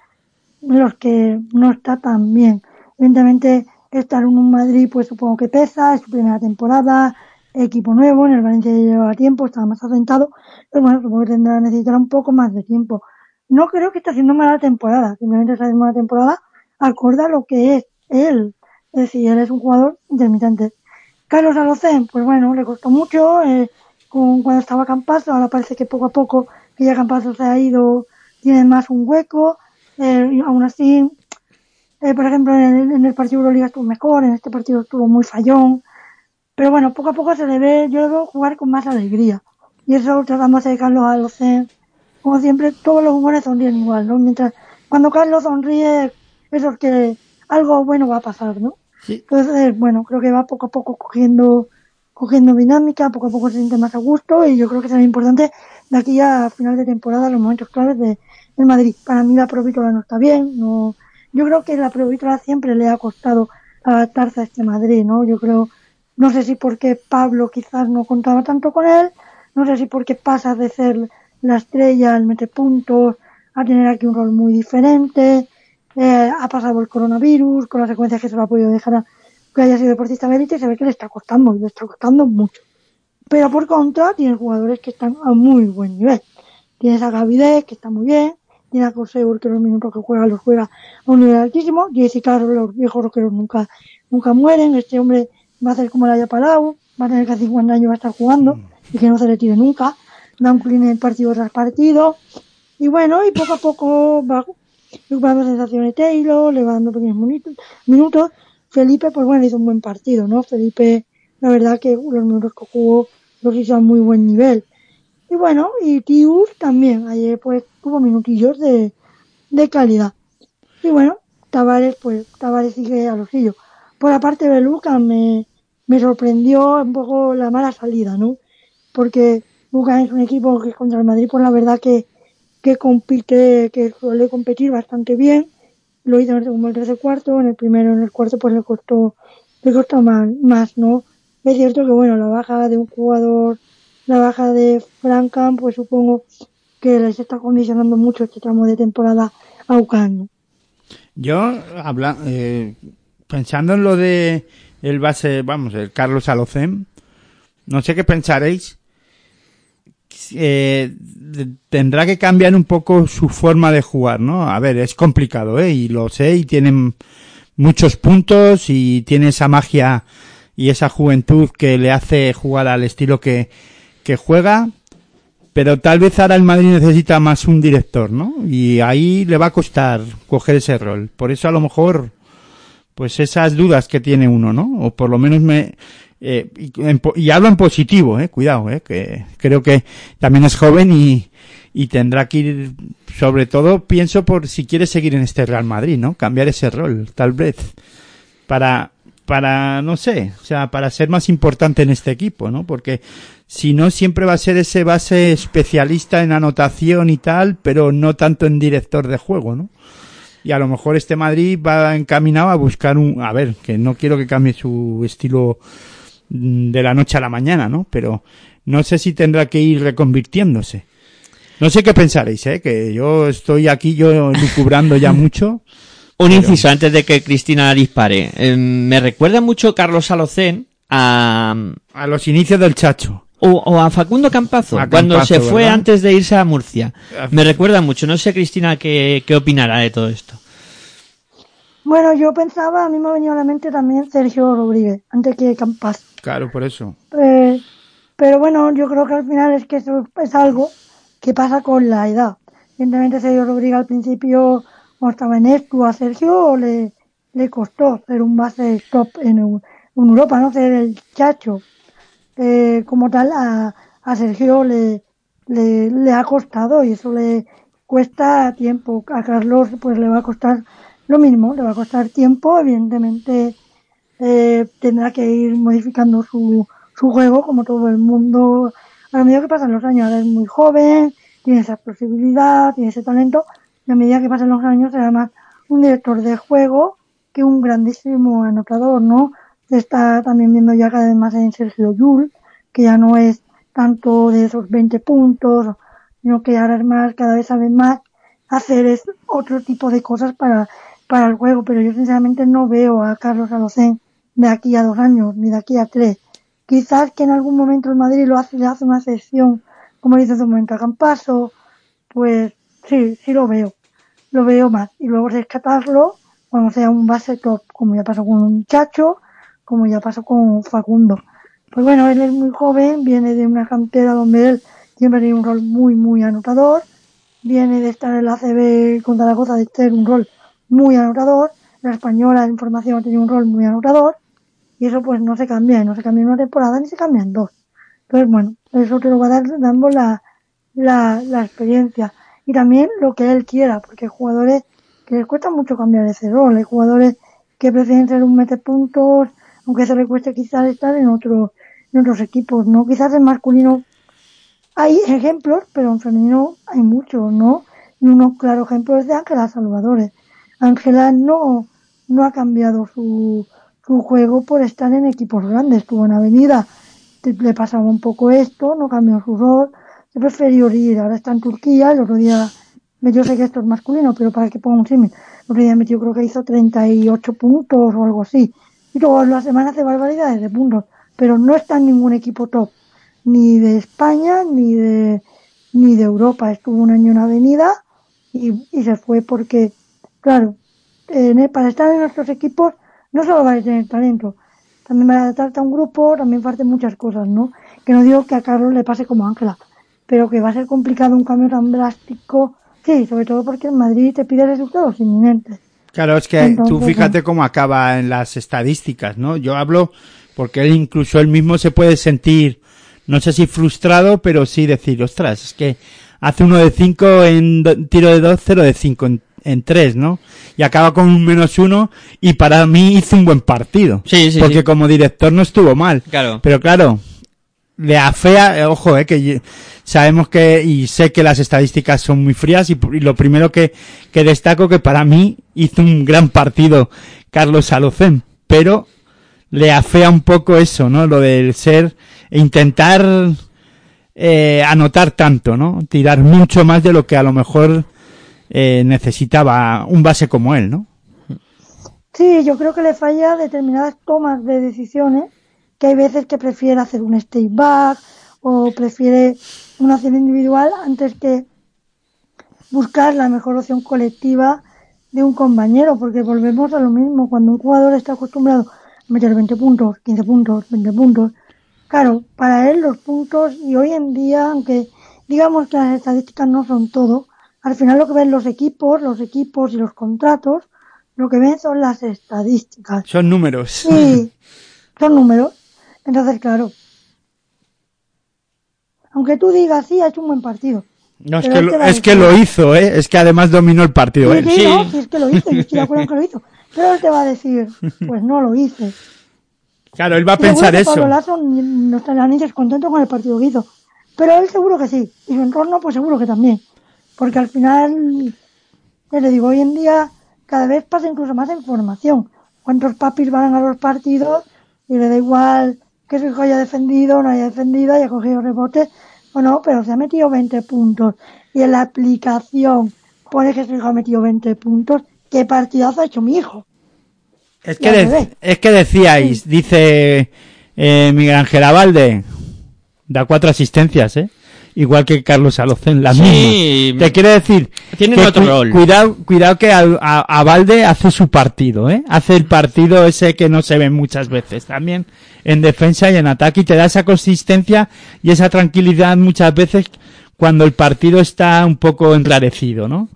en los que no está tan bien. Evidentemente, estar en un Madrid, pues supongo que pesa, es su primera temporada, equipo nuevo, en el Valencia ya llevaba tiempo, estaba más asentado, pero bueno, supongo que tendrá, necesitará un poco más de tiempo. No creo que esté haciendo mala temporada, simplemente está haciendo una temporada acorde a lo que es él. Es decir, él es un jugador intermitente. Carlos Alocén, pues bueno, le costó mucho, eh, con, cuando estaba Campazo, ahora parece que poco a poco que ya Campazo se ha ido, tiene más un hueco, eh, aún así, eh, por ejemplo, en el, en el partido de Euroliga estuvo mejor, en este partido estuvo muy fallón, pero bueno, poco a poco se le ve, yo lo veo jugar con más alegría. Y eso tratamos de Carlos Alocén. Como siempre, todos los jugadores sonríen igual, ¿no? Mientras, cuando Carlos sonríe, es que algo bueno va a pasar, ¿no? Sí. Entonces, bueno, creo que va poco a poco cogiendo, cogiendo dinámica, poco a poco se siente más a gusto y yo creo que será importante de aquí a final de temporada los momentos claves de, del Madrid. Para mí la Provítola no está bien, no, yo creo que la Provítola siempre le ha costado adaptarse a este Madrid, ¿no? Yo creo, no sé si porque Pablo quizás no contaba tanto con él, no sé si porque pasa de ser la estrella, el mete puntos, a tener aquí un rol muy diferente, eh, ha pasado el coronavirus, con las secuencias que se lo ha podido dejar a que haya sido deportista de élite, se ve que le está costando, le está costando mucho. Pero por contra, tiene jugadores que están a muy buen nivel. Tienes a Gavidez, que está muy bien, tiene a Coseur, que los minutos que juega los juega a un nivel altísimo, Jesse claro, los viejos rockeros nunca, nunca mueren, este hombre va a hacer como la haya Palau, va a tener que a 50 años va a estar jugando, y que no se retire nunca, da un clean en partido tras partido, y bueno, y poco a poco va recuperando sensaciones Taylor, le va dando pequeños minutos. Felipe, pues bueno, hizo un buen partido, ¿no? Felipe, la verdad que los minutos que jugó los hizo a muy buen nivel. Y bueno, y Tius también, ayer pues tuvo minutillos de, de calidad. Y bueno, Tavares, pues Tavares sigue a lo suyo. Por la parte de Lucas me, me sorprendió un poco la mala salida, ¿no? Porque Lucas es un equipo que contra el Madrid, pues la verdad que, que compite, que suele competir bastante bien. Lo hizo en el tercer cuarto, en el primero, en el cuarto, pues le costó, le costó más, más, ¿no? Es cierto que bueno, la baja de un jugador, la baja de Frankham, pues supongo que les está condicionando mucho este tramo de temporada a UCAN, ¿no? Yo, habla, eh, pensando en lo de el base, vamos, el Carlos Alocen, no sé qué pensaréis. Eh, tendrá que cambiar un poco su forma de jugar, ¿no? A ver, es complicado, ¿eh? Y lo sé, y tienen muchos puntos y tiene esa magia y esa juventud que le hace jugar al estilo que, que juega. Pero tal vez ahora el Madrid necesita más un director, ¿no? Y ahí le va a costar coger ese rol. Por eso a lo mejor, pues esas dudas que tiene uno, ¿no? O por lo menos me, eh, y, y hablo en positivo, eh, cuidado, eh, que creo que también es joven y, y tendrá que ir, sobre todo pienso por si quiere seguir en este Real Madrid, ¿no? Cambiar ese rol, tal vez, para, para, no sé, o sea, para ser más importante en este equipo, ¿no? Porque si no, siempre va a ser ese base especialista en anotación y tal, pero no tanto en director de juego, ¿no? Y a lo mejor este Madrid va encaminado a buscar un, a ver, que no quiero que cambie su estilo de la noche a la mañana, ¿no? Pero no sé si tendrá que ir reconvirtiéndose. No sé qué pensaréis, ¿eh? Que yo estoy aquí yo lucubrando ya mucho. [laughs] Un Pero- inciso antes de que Cristina dispare. Eh, me recuerda mucho Carlos Salocén a, A los inicios del Chacho. o, o a Facundo Campazo, A cuando Campazo, se fue ¿verdad? antes de irse a Murcia. Me recuerda mucho. No sé, Cristina, qué, qué opinará de todo esto. Bueno, yo pensaba, a mí me ha venido a la mente también Sergio Rodríguez, antes que Campas. Claro, por eso. Eh, pero bueno, yo creo que al final es que eso es algo que pasa con la edad. Evidentemente Sergio Rodríguez al principio, estaba en esto, a Sergio le, le costó ser un base top en, en Europa, no ser el chacho. Eh, como tal, a, a Sergio le, le, le ha costado y eso le cuesta tiempo. A Carlos pues le va a costar lo mismo, le va a costar tiempo, evidentemente eh, tendrá que ir modificando su, su juego como todo el mundo a medida que pasan los años ahora es muy joven tiene esa posibilidad tiene ese talento y a medida que pasan los años será más un director de juego que un grandísimo anotador, ¿no? Se está también viendo ya cada vez más en Sergio Yul, que ya no es tanto de esos 20 puntos, sino que ahora es más, cada vez sabe más hacer es otro tipo de cosas para, para el juego, pero yo sinceramente no veo a Carlos Alocén de aquí a dos años, ni de aquí a tres. Quizás que en algún momento el Madrid lo hace, le hace una sección, como dice hace un momento a Campaso, pues sí, sí lo veo, lo veo más. Y luego rescatarlo cuando sea un base top, como ya pasó con un Chacho, como ya pasó con Facundo. Pues bueno, él es muy joven, viene de una cantera donde él siempre tiene un rol muy, muy anotador, viene de estar en la CB con Zaragoza de tener un rol muy anotador, la española en formación ha tenido un rol muy anotador, y eso pues no se cambia, no se cambia en una temporada ni se cambia en dos. Entonces bueno, eso te lo va a dar dando la, la, la experiencia y también lo que él quiera, porque hay jugadores que les cuesta mucho cambiar ese rol, hay jugadores que prefieren ser un mete puntos, aunque se les cueste quizás estar en otro, en otros equipos, ¿no? Quizás en masculino hay ejemplos, pero en femenino hay muchos, ¿no? Y uno claro ejemplo es de Ángela Salvadores. Ángela no, no ha cambiado su, su juego por estar en equipos grandes. Estuvo en Avenida, le pasaba un poco esto, no cambió su rol, se prefirió ir, ahora está en Turquía, el otro día, yo sé que esto es masculino, pero para que ponga un símil, el otro día metió creo que hizo 38 puntos o algo así. Y todas las semanas hace barbaridades de puntos, pero no está en ningún equipo top, ni de España, ni de, ni de Europa. Estuvo un año en Avenida y, se fue porque, claro, el- para estar en nuestros equipos no solo va a tener talento, también va a adaptarte a un grupo, también parte muchas cosas, ¿no? Que no digo que a Carlos le pase como a Ángela, pero que va a ser complicado un cambio tan drástico, sí, sobre todo porque en Madrid te pide resultados inminentes. Claro, es que Entonces, tú fíjate cómo acaba en las estadísticas, ¿no? Yo hablo porque él incluso él mismo se puede sentir, no sé si frustrado, pero sí decir, ostras, es que hace uno de cinco en tiro de dos, cero de cinco en, en tres, ¿no? Y acaba con un menos uno y para mí hizo un buen partido. Sí, sí, Porque sí. como director no estuvo mal. Claro. Pero claro, le afea, eh, ojo, eh, que sabemos que, y sé que las estadísticas son muy frías, y, y lo primero que, que destaco que para mí hizo un gran partido Carlos Salocén, pero le afea un poco eso, ¿no? Lo del ser, e intentar, eh, anotar tanto, ¿no? Tirar mucho más de lo que a lo mejor, eh, necesitaba un base como él, ¿no? Sí, yo creo que le falla determinadas tomas de decisiones, que hay veces que prefiere hacer un stay back o prefiere una acción individual antes que buscar la mejor opción colectiva de un compañero, porque volvemos a lo mismo, cuando un jugador está acostumbrado a meter 20 puntos, 15 puntos, 20 puntos, claro, para él los puntos, y hoy en día, aunque digamos que las estadísticas no son todo, al final lo que ven los equipos, los equipos y los contratos, lo que ven son las estadísticas. Son números. Sí, son números. Entonces, claro. Aunque tú digas, sí, ha hecho un buen partido. No, es que, lo, es que lo hizo, ¿eh? Es que además dominó el partido, Sí, ¿eh? sí, Sí. no, sí, es que lo hizo, yo estoy de acuerdo en que lo hizo. Pero él te va a decir, [laughs] pues no lo hice. Claro, él va a Y pensar eso. Pablo ni- no estará ni descontento con el partido que hizo. Pero él seguro que sí. Y su entorno, pues seguro que también. Porque al final, ya le digo, hoy en día cada vez pasa incluso más información. Cuántos papis van a los partidos y le da igual que su hijo haya defendido o no haya defendido, haya cogido rebote o no, pero se ha metido 20 puntos. Y en la aplicación pone que su hijo ha metido 20 puntos. ¿Qué partidazo ha hecho mi hijo? Es que, de- es que decíais, dice eh, Miguel Ángel Avalde, da cuatro asistencias, ¿eh? Igual que Carlos Alocén, la Sí. misma. Te quiere decir Tienen que otro cu- rol. Cuidado, cuidado que a, a- Avalde hace su partido, ¿eh? Hace el partido ese que no se ve muchas veces. También en defensa y en ataque y te da esa consistencia y esa tranquilidad muchas veces cuando el partido está un poco enrarecido, ¿no?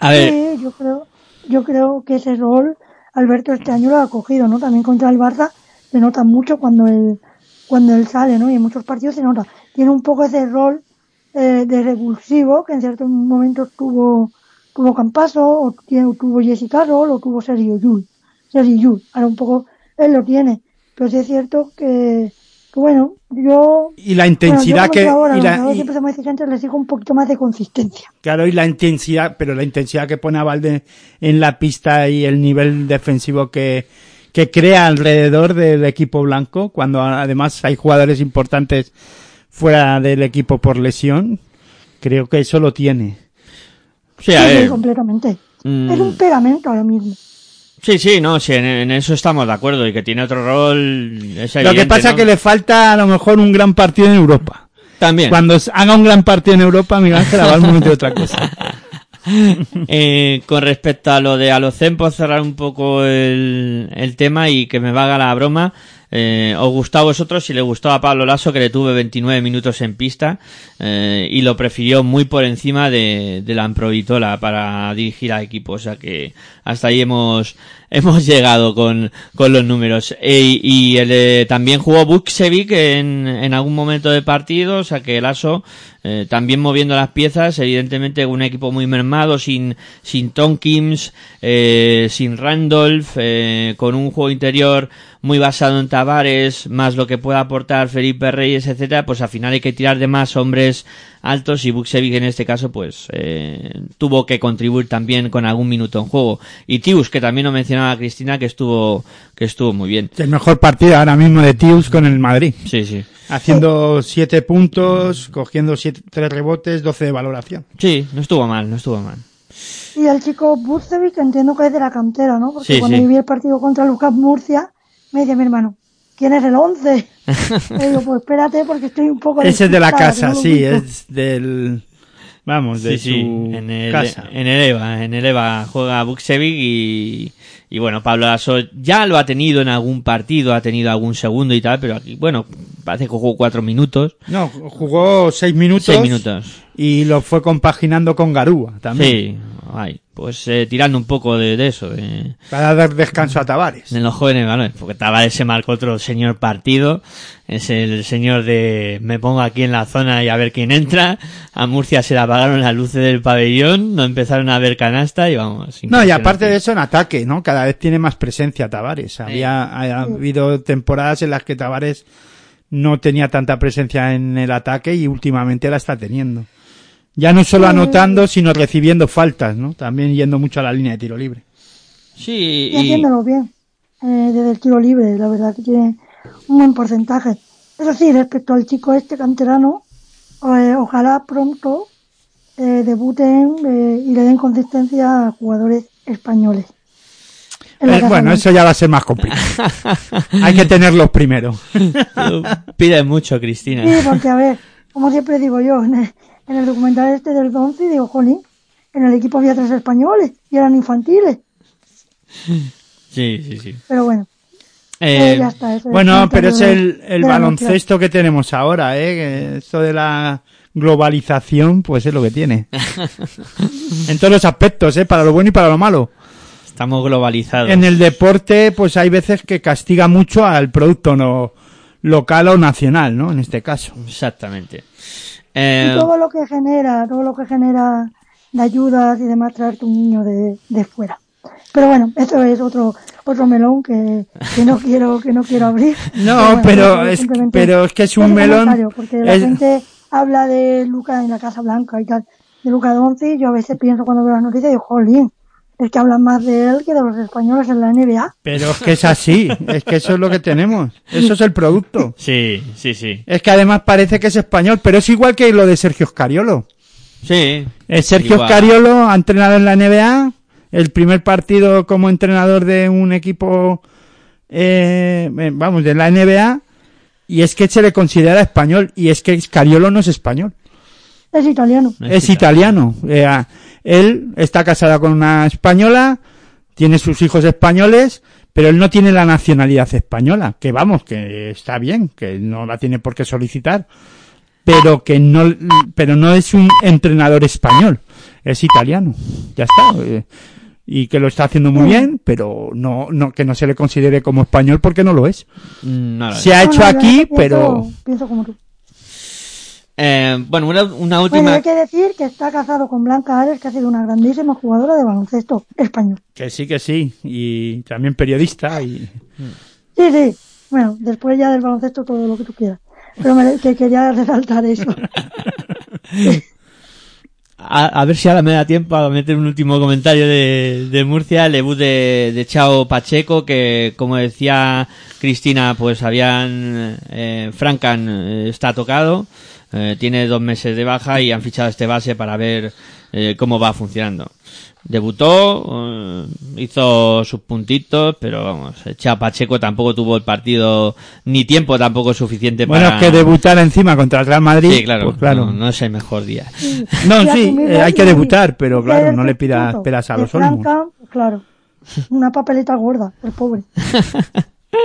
A ver, Sí, yo creo, yo creo que ese rol Alberto este año lo ha cogido, ¿no? También contra el Barça se nota mucho cuando él, cuando él sale, ¿no? Y en muchos partidos se nota. Tiene un poco ese rol eh, de revulsivo que en ciertos momentos tuvo, tuvo Campaso, o tuvo Jessica Roll, o tuvo Sergio Yul. Sergio Yul. Ahora un poco él lo tiene. Pero sí es cierto que, que bueno, yo... Y la intensidad bueno, que... entrenadora, y los la- y- siempre somos exigentes, les digo un poquito más de consistencia. Claro, y la intensidad, pero la intensidad que pone a Valde en la pista y el nivel defensivo que, que crea alrededor del equipo blanco, cuando además hay jugadores importantes fuera del equipo por lesión, creo que eso lo tiene. Sí, ver. completamente. mm, Es un pegamento ahora mismo. Sí, sí, no, sí, en, en eso estamos de acuerdo y que tiene otro rol. Es lo que pasa ¿no? es que le falta a lo mejor un gran partido en Europa. También. Cuando haga un gran partido en Europa, Miguel Ángel hablamos de otra cosa. [laughs] Eh, con respecto a lo de Alocen, por cerrar un poco el, el tema y que me vaga la broma, eh, os gustó a vosotros si le gustó a Pablo Lasso que le tuve 29 minutos en pista eh, y lo prefirió muy por encima de, de la Amprovitola para dirigir al equipo, o sea que hasta ahí hemos [laughs] hemos llegado con, con los números. Eh, y el, eh, también jugó Buksevic en, en algún momento del partido, o sea que Lasso eh, también moviendo las piezas, evidentemente un equipo muy mermado, sin, sin Tonkins, eh, sin Randolph, eh, con un juego interior muy basado en Tavares, más lo que pueda aportar Felipe Reyes, etcétera, pues al final hay que tirar de más hombres altos y Buksevic en este caso pues eh, tuvo que contribuir también con algún minuto en juego y Tius que también lo mencionaba Cristina que estuvo que estuvo muy bien El mejor partido ahora mismo de Tius con el Madrid. sí sí Haciendo siete puntos, cogiendo siete, tres rebotes, 12 de valoración. sí no estuvo mal no estuvo mal Y el chico Burcevic entiendo que es de la cantera, ¿no? Porque Sí, cuando sí. yo vi el partido contra Lucas Murcia, me dice mi hermano, ¿quién es el 11? [laughs] Le digo, pues espérate porque estoy un poco... Ese es de la casa, sí, ubico". es del... Vamos, de sí, sí, su en el, casa. en el EVA, en el EVA juega Buksevic y, y bueno, Pablo Lasso ya lo ha tenido en algún partido, ha tenido algún segundo y tal, pero aquí, bueno, parece que jugó cuatro minutos, No, jugó seis minutos. seis minutos. Y lo fue compaginando con Garúa también. Sí, ay, pues eh, tirando un poco de, de eso, de, Para dar descanso a Tavares. de los jóvenes balones, porque Tavares se marcó otro señor partido, es el señor de me pongo aquí en la zona y a ver quién entra, a Murcia se le apagaron las luces del pabellón, no empezaron a ver canasta y vamos. No, y aparte de eso en ataque, ¿no? Cada vez tiene más presencia Tavares. Había ha habido temporadas en las que Tavares no tenía tanta presencia en el ataque y últimamente la está teniendo. Ya no solo anotando, sino recibiendo faltas, ¿no? También yendo mucho a la línea de tiro libre. Sí, Y haciéndolo bien. Eh, desde el tiro libre, la verdad que tiene un buen porcentaje. Eso sí, respecto al chico este canterano, eh, ojalá pronto eh, debuten eh, y le den consistencia a jugadores españoles. Eh, bueno, eso ya va a ser más complicado. [laughs] Hay que tenerlos primero. pide mucho, Cristina. Sí, porque a ver, como siempre digo yo, [laughs] en en el documental este del 11, digo, jolín, en el equipo había tres españoles y eran infantiles. Sí, sí, sí. Pero bueno, Eh, eh, ya está. eso es Bueno, pero es el, el baloncesto que tenemos ahora, ¿eh? Esto de la globalización, pues es lo que tiene. [laughs] en todos los aspectos, ¿eh? Para lo bueno y para lo malo. estamos globalizados. En el deporte, pues hay veces que castiga mucho al producto no local o nacional, ¿no? En este caso. Exactamente. Y Eh, todo lo que genera, todo lo que genera de ayudas y demás traerte un niño de, de fuera. Pero bueno, eso es otro otro melón que, que no quiero que no quiero abrir. [laughs] No, bueno, pero es- pero es que es un melón- Porque la es- gente habla de Luca en la Casa Blanca y tal, de Luca Doncic, y yo a veces pienso cuando veo las noticias, digo, jolín, es que hablan más de él que de los españoles en la NBA. Pero es que es así, es que eso es lo que tenemos. Eso es el producto. sí, sí, sí. Es que además parece que es español, pero es igual que lo de Sergio Scariolo. Sí. Eh, Sergio Igual. Scariolo ha entrenado en la NBA, el primer partido como entrenador de un equipo, eh, eh, vamos, de la NBA, y es que se le considera español, y es que Scariolo no es español, Es italiano. No es italiano. Eh, ah, él está casado con una española, tiene sus hijos españoles, pero él no tiene la nacionalidad española, que vamos, que está bien, que no la tiene por qué solicitar, pero que no, pero no es un entrenador español, es italiano, ya está, eh, y que lo está haciendo muy bien, pero no, no, que no se le considere como español porque no lo es. Mm, no lo Se ha hecho aquí, pienso- pero Pienso como tú. Eh, bueno, una, una Bueno, última. hay que decir que está casado con Blanca Ares, que ha sido una grandísima jugadora de baloncesto español. que sí, que sí, y también periodista y Sí, sí. Bueno, después ya del baloncesto todo lo que tú quieras. Pero me, que quería resaltar eso. [laughs] A, a ver si ahora me da tiempo a meter un último comentario de, de Murcia, el debut de, de Chao Pacheco, que como decía Cristina, pues habían, eh, Francan eh, está tocado, eh, tiene dos meses de baja y han fichado este base para ver eh, cómo va funcionando. Debutó, eh, hizo sus puntitos, pero vamos, Chao Pacheco tampoco tuvo el partido ni tiempo tampoco suficiente Bueno, para... es que debutar encima contra el Real Madrid. Sí, claro, pues claro. No, no es el mejor día. No, [laughs] Y sí, eh, hay que debutar, pero claro, no le pidas peras a los olmos. Claro. Una papeleta gorda, el pobre. [laughs] [laughs]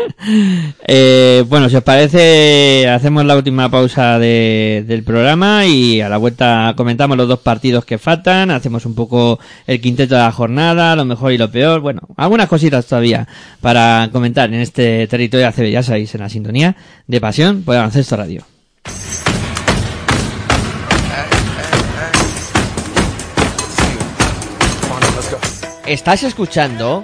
Eh, bueno, si os parece, hacemos la última pausa de- del programa y a la vuelta comentamos los dos partidos que faltan, hacemos un poco el quinteto de la jornada, lo mejor y lo peor, bueno, algunas cositas todavía para comentar en este territorio ACB, ya sabéis, en la sintonía de Pasión por Baloncesto Radio. Estás escuchando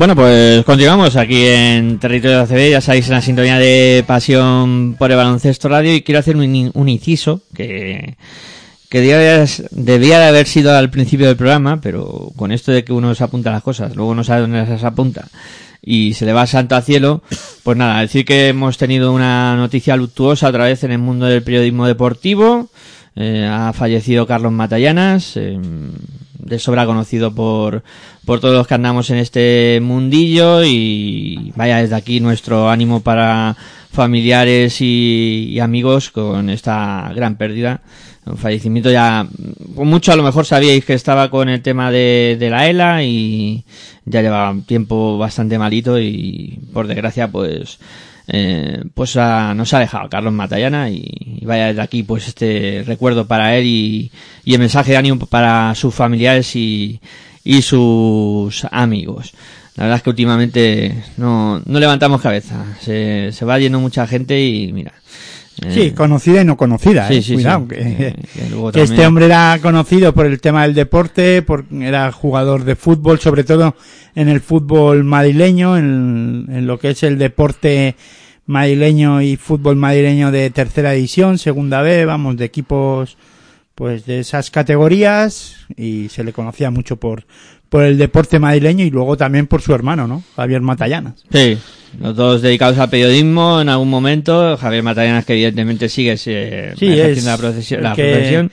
Bueno, pues continuamos aquí en Territorio ACB, ya sabéis, en la sintonía de Pasión por el Baloncesto Radio. Y quiero hacer un, un inciso que, que debía, debía de haber sido al principio del programa, pero con esto de que uno se apunta las cosas, luego no sabe dónde se apunta y se le va santo al cielo, pues nada, decir que hemos tenido una noticia luctuosa otra vez en el mundo del periodismo deportivo, eh, ha fallecido Carlos Matallanas, eh, de sobra conocido por, por todos los que andamos en este mundillo y vaya desde aquí nuestro ánimo para familiares y, amigos con esta gran pérdida. Un fallecimiento ya, con mucho a lo mejor sabíais que estaba con el tema de, de la ELA y ya llevaba un tiempo bastante malito y por desgracia pues eh, pues ha- nos ha dejado Carlos Matallana y, y vaya desde aquí pues este recuerdo para él y, y el mensaje de ánimo para sus familiares y, y sus amigos. La verdad es que últimamente no, no levantamos cabeza, se, se va yendo mucha gente y mira. Eh, Sí, conocida y no conocida. Sí, eh, sí, Cuidado, sí. que, Que- que luego que este hombre era conocido por el tema del deporte, por, era jugador de fútbol, sobre todo en el fútbol madrileño, en, en lo que es el deporte madrileño y fútbol madrileño de tercera división, segunda B, vamos, de equipos pues de esas categorías y se le conocía mucho por por el deporte madrileño y luego también por su hermano, ¿no? Javier Matallanas. Sí, los dos dedicados al periodismo en algún momento. Javier Matallanas, que evidentemente sigue eh, Sí, ejerciendo la, profesión, la que- profesión.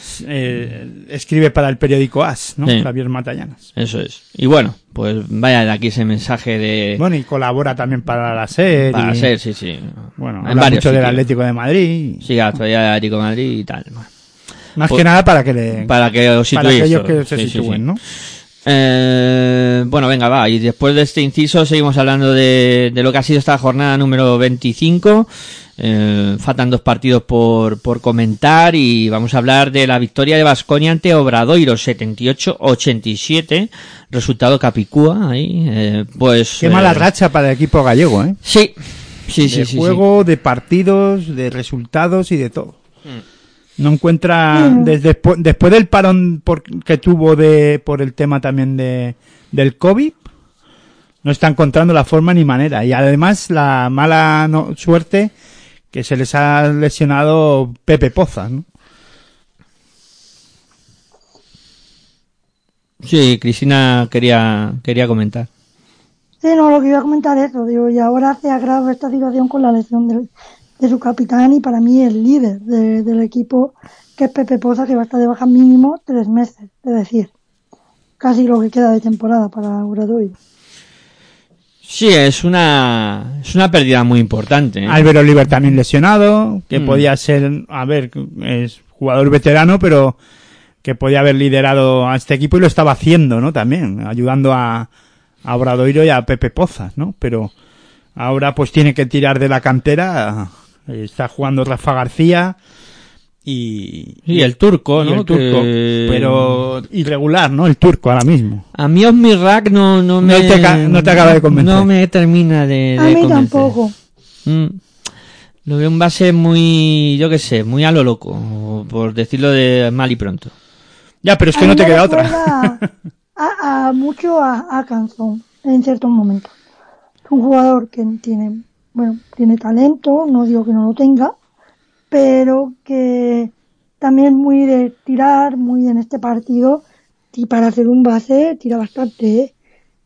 es, eh, escribe para el periódico As, ¿no? Sí. Javier Matallanas. Eso es. Y bueno, pues vaya de aquí ese mensaje de... Bueno, y colabora también para la SER. para y- ser, sí, sí. Bueno, en habla mucho del. Atlético de Madrid. Sí, actualidad de Atlético de Madrid y tal. Más Pues- que nada para que le, Para que para aquellos que se Sí, sitúen. ¿no? Eh, bueno, venga, va. Y después de este inciso seguimos hablando de, de lo que ha sido esta jornada número 25. Eh, faltan dos partidos por, por comentar y vamos a hablar de la victoria de Vasconia ante Obradoiro 78-87. Resultado Capicúa ahí. eh, pues. Qué eh, mala racha para el equipo gallego, ¿eh? Sí, sí, sí. de sí, sí. juego, de partidos, de resultados y de todo. Mm. No encuentra Mm. desde después del parón por- que tuvo de por el tema también de del COVID no está encontrando la forma ni manera y además la mala no- suerte que se les ha lesionado Pepe Pozas, ¿no? Sí, Cristina quería, quería comentar. Sí, no, lo que iba a comentar es eso, digo, y ahora se agrava esta situación con la lesión del- de su capitán y para mí el líder de- del equipo, que es Pepe Poza, que va a estar de baja mínimo tres meses, es decir, casi lo que queda de temporada para Obradoiro. Sí, es una, es una pérdida muy importante. ¿eh? Álvaro Oliver también lesionado, que Mm. podía ser, a ver, es jugador veterano, pero que podía haber liderado a este equipo y lo estaba haciendo, ¿no? También, ayudando a, a Obradoiro y a Pepe Pozas, ¿no? Pero ahora pues tiene que tirar de la cantera, está jugando Rafa García y... Sí, el turco, y ¿no? el turco, Que- pero irregular, ¿no? El turco ahora mismo. A mí Osmirrak no, no me... te ca- no te acaba de convencer. No me termina de, A mí convencer. tampoco. Mm. Lo veo un base muy, yo qué sé, muy a lo loco, por decirlo de mal y pronto. Ya, pero es que no te queda otra. A, a mucho a, a Canzón en ciertos momentos. Es un jugador que tiene, bueno, tiene talento, no digo que no lo tenga, pero que también muy de tirar, muy en este partido, y para hacer un base tira bastante, ¿eh?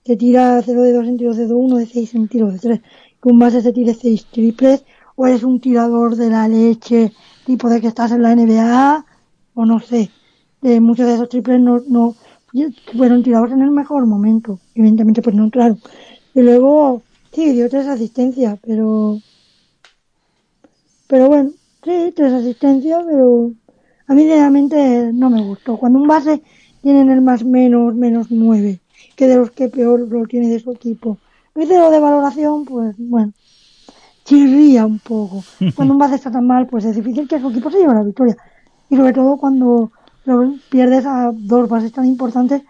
Te tira 0 de 2 en tiros de 2, 1 de 6 en tiros de 3. Que un base se tire 6 triples, o eres un tirador de la leche, tipo de que estás en la NBA, o no sé. Eh, muchos de esos triples no, no fueron tirados en el mejor momento. Evidentemente, pues no entraron. Y luego, sí, dio tres asistencias, pero. Pero bueno, sí, tres asistencias, pero a mí realmente no me gustó. Cuando un base tiene en el más menos, menos nueve, que de los que peor lo tiene de su equipo. Y de lo de valoración, pues bueno, chirría un poco. [laughs] Cuando un base está tan mal, pues es difícil que su equipo se lleve la victoria. Y sobre todo cuando lo pierdes a dos bases tan importantes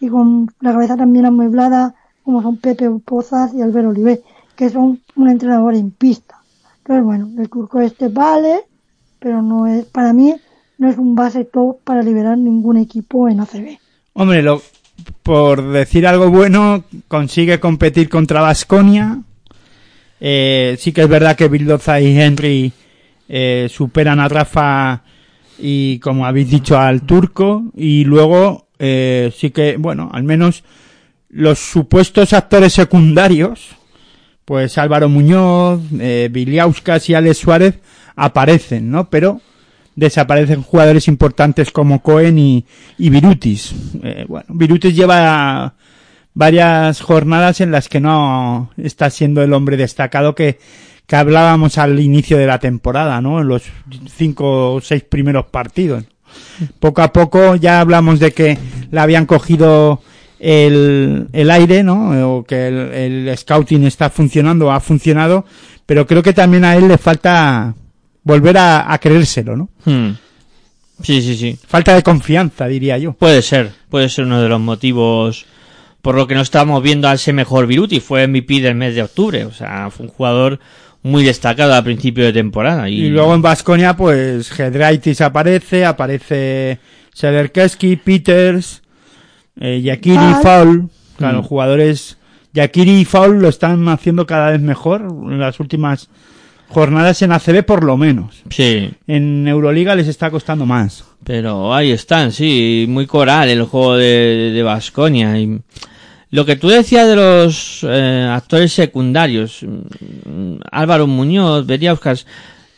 y con la cabeza también amueblada, como son Pepe Pozas y Albert Oliver, que son un entrenador en pista. Entonces, bueno, el turco este vale, pero no es, para mí, no es un base top para liberar ningún equipo en ACB. Hombre, lo, por decir algo bueno, consigue competir contra Vasconia. Eh, sí que es verdad que Bildoza y Henry eh, superan a Rafa y, como habéis dicho, al turco. Y luego, eh, sí que, bueno, al menos los supuestos actores secundarios, pues Álvaro Muñoz, eh, Viliauskas y Alex Suárez aparecen, ¿no? Pero desaparecen jugadores importantes como Cohen y, Virutis. Eh, bueno, Virutis lleva varias jornadas en las que no está siendo el hombre destacado que, que hablábamos al inicio de la temporada, ¿no? En los cinco o seis primeros partidos. Poco a poco ya hablamos de que le habían cogido el, el aire, ¿no? O que el, el scouting está funcionando, ha funcionado, pero creo que también a él le falta volver a, a creérselo, ¿no? Hmm. Sí, sí, sí. Falta de confianza, diría yo. Puede ser, puede ser uno de los motivos por lo que no estamos viendo a ese mejor Viruti. Fue MVP del mes de octubre, o sea, fue un jugador muy destacado a principio de temporada. Y, Y luego en Vasconia, pues Gedraitis aparece, aparece Sederkeski, Peters, eh, Yakiri, Foul. Foul. Claro, Mm. jugadores. Yakiri y Foul lo están haciendo cada vez mejor en las últimas jornadas en ACB, por lo menos. Sí, En Euroliga les está costando más. pero ahí están, sí, muy coral el juego de de Vasconia. y lo que tú decías de los eh, actores secundarios, mm, Álvaro Muñoz, Beriauskas,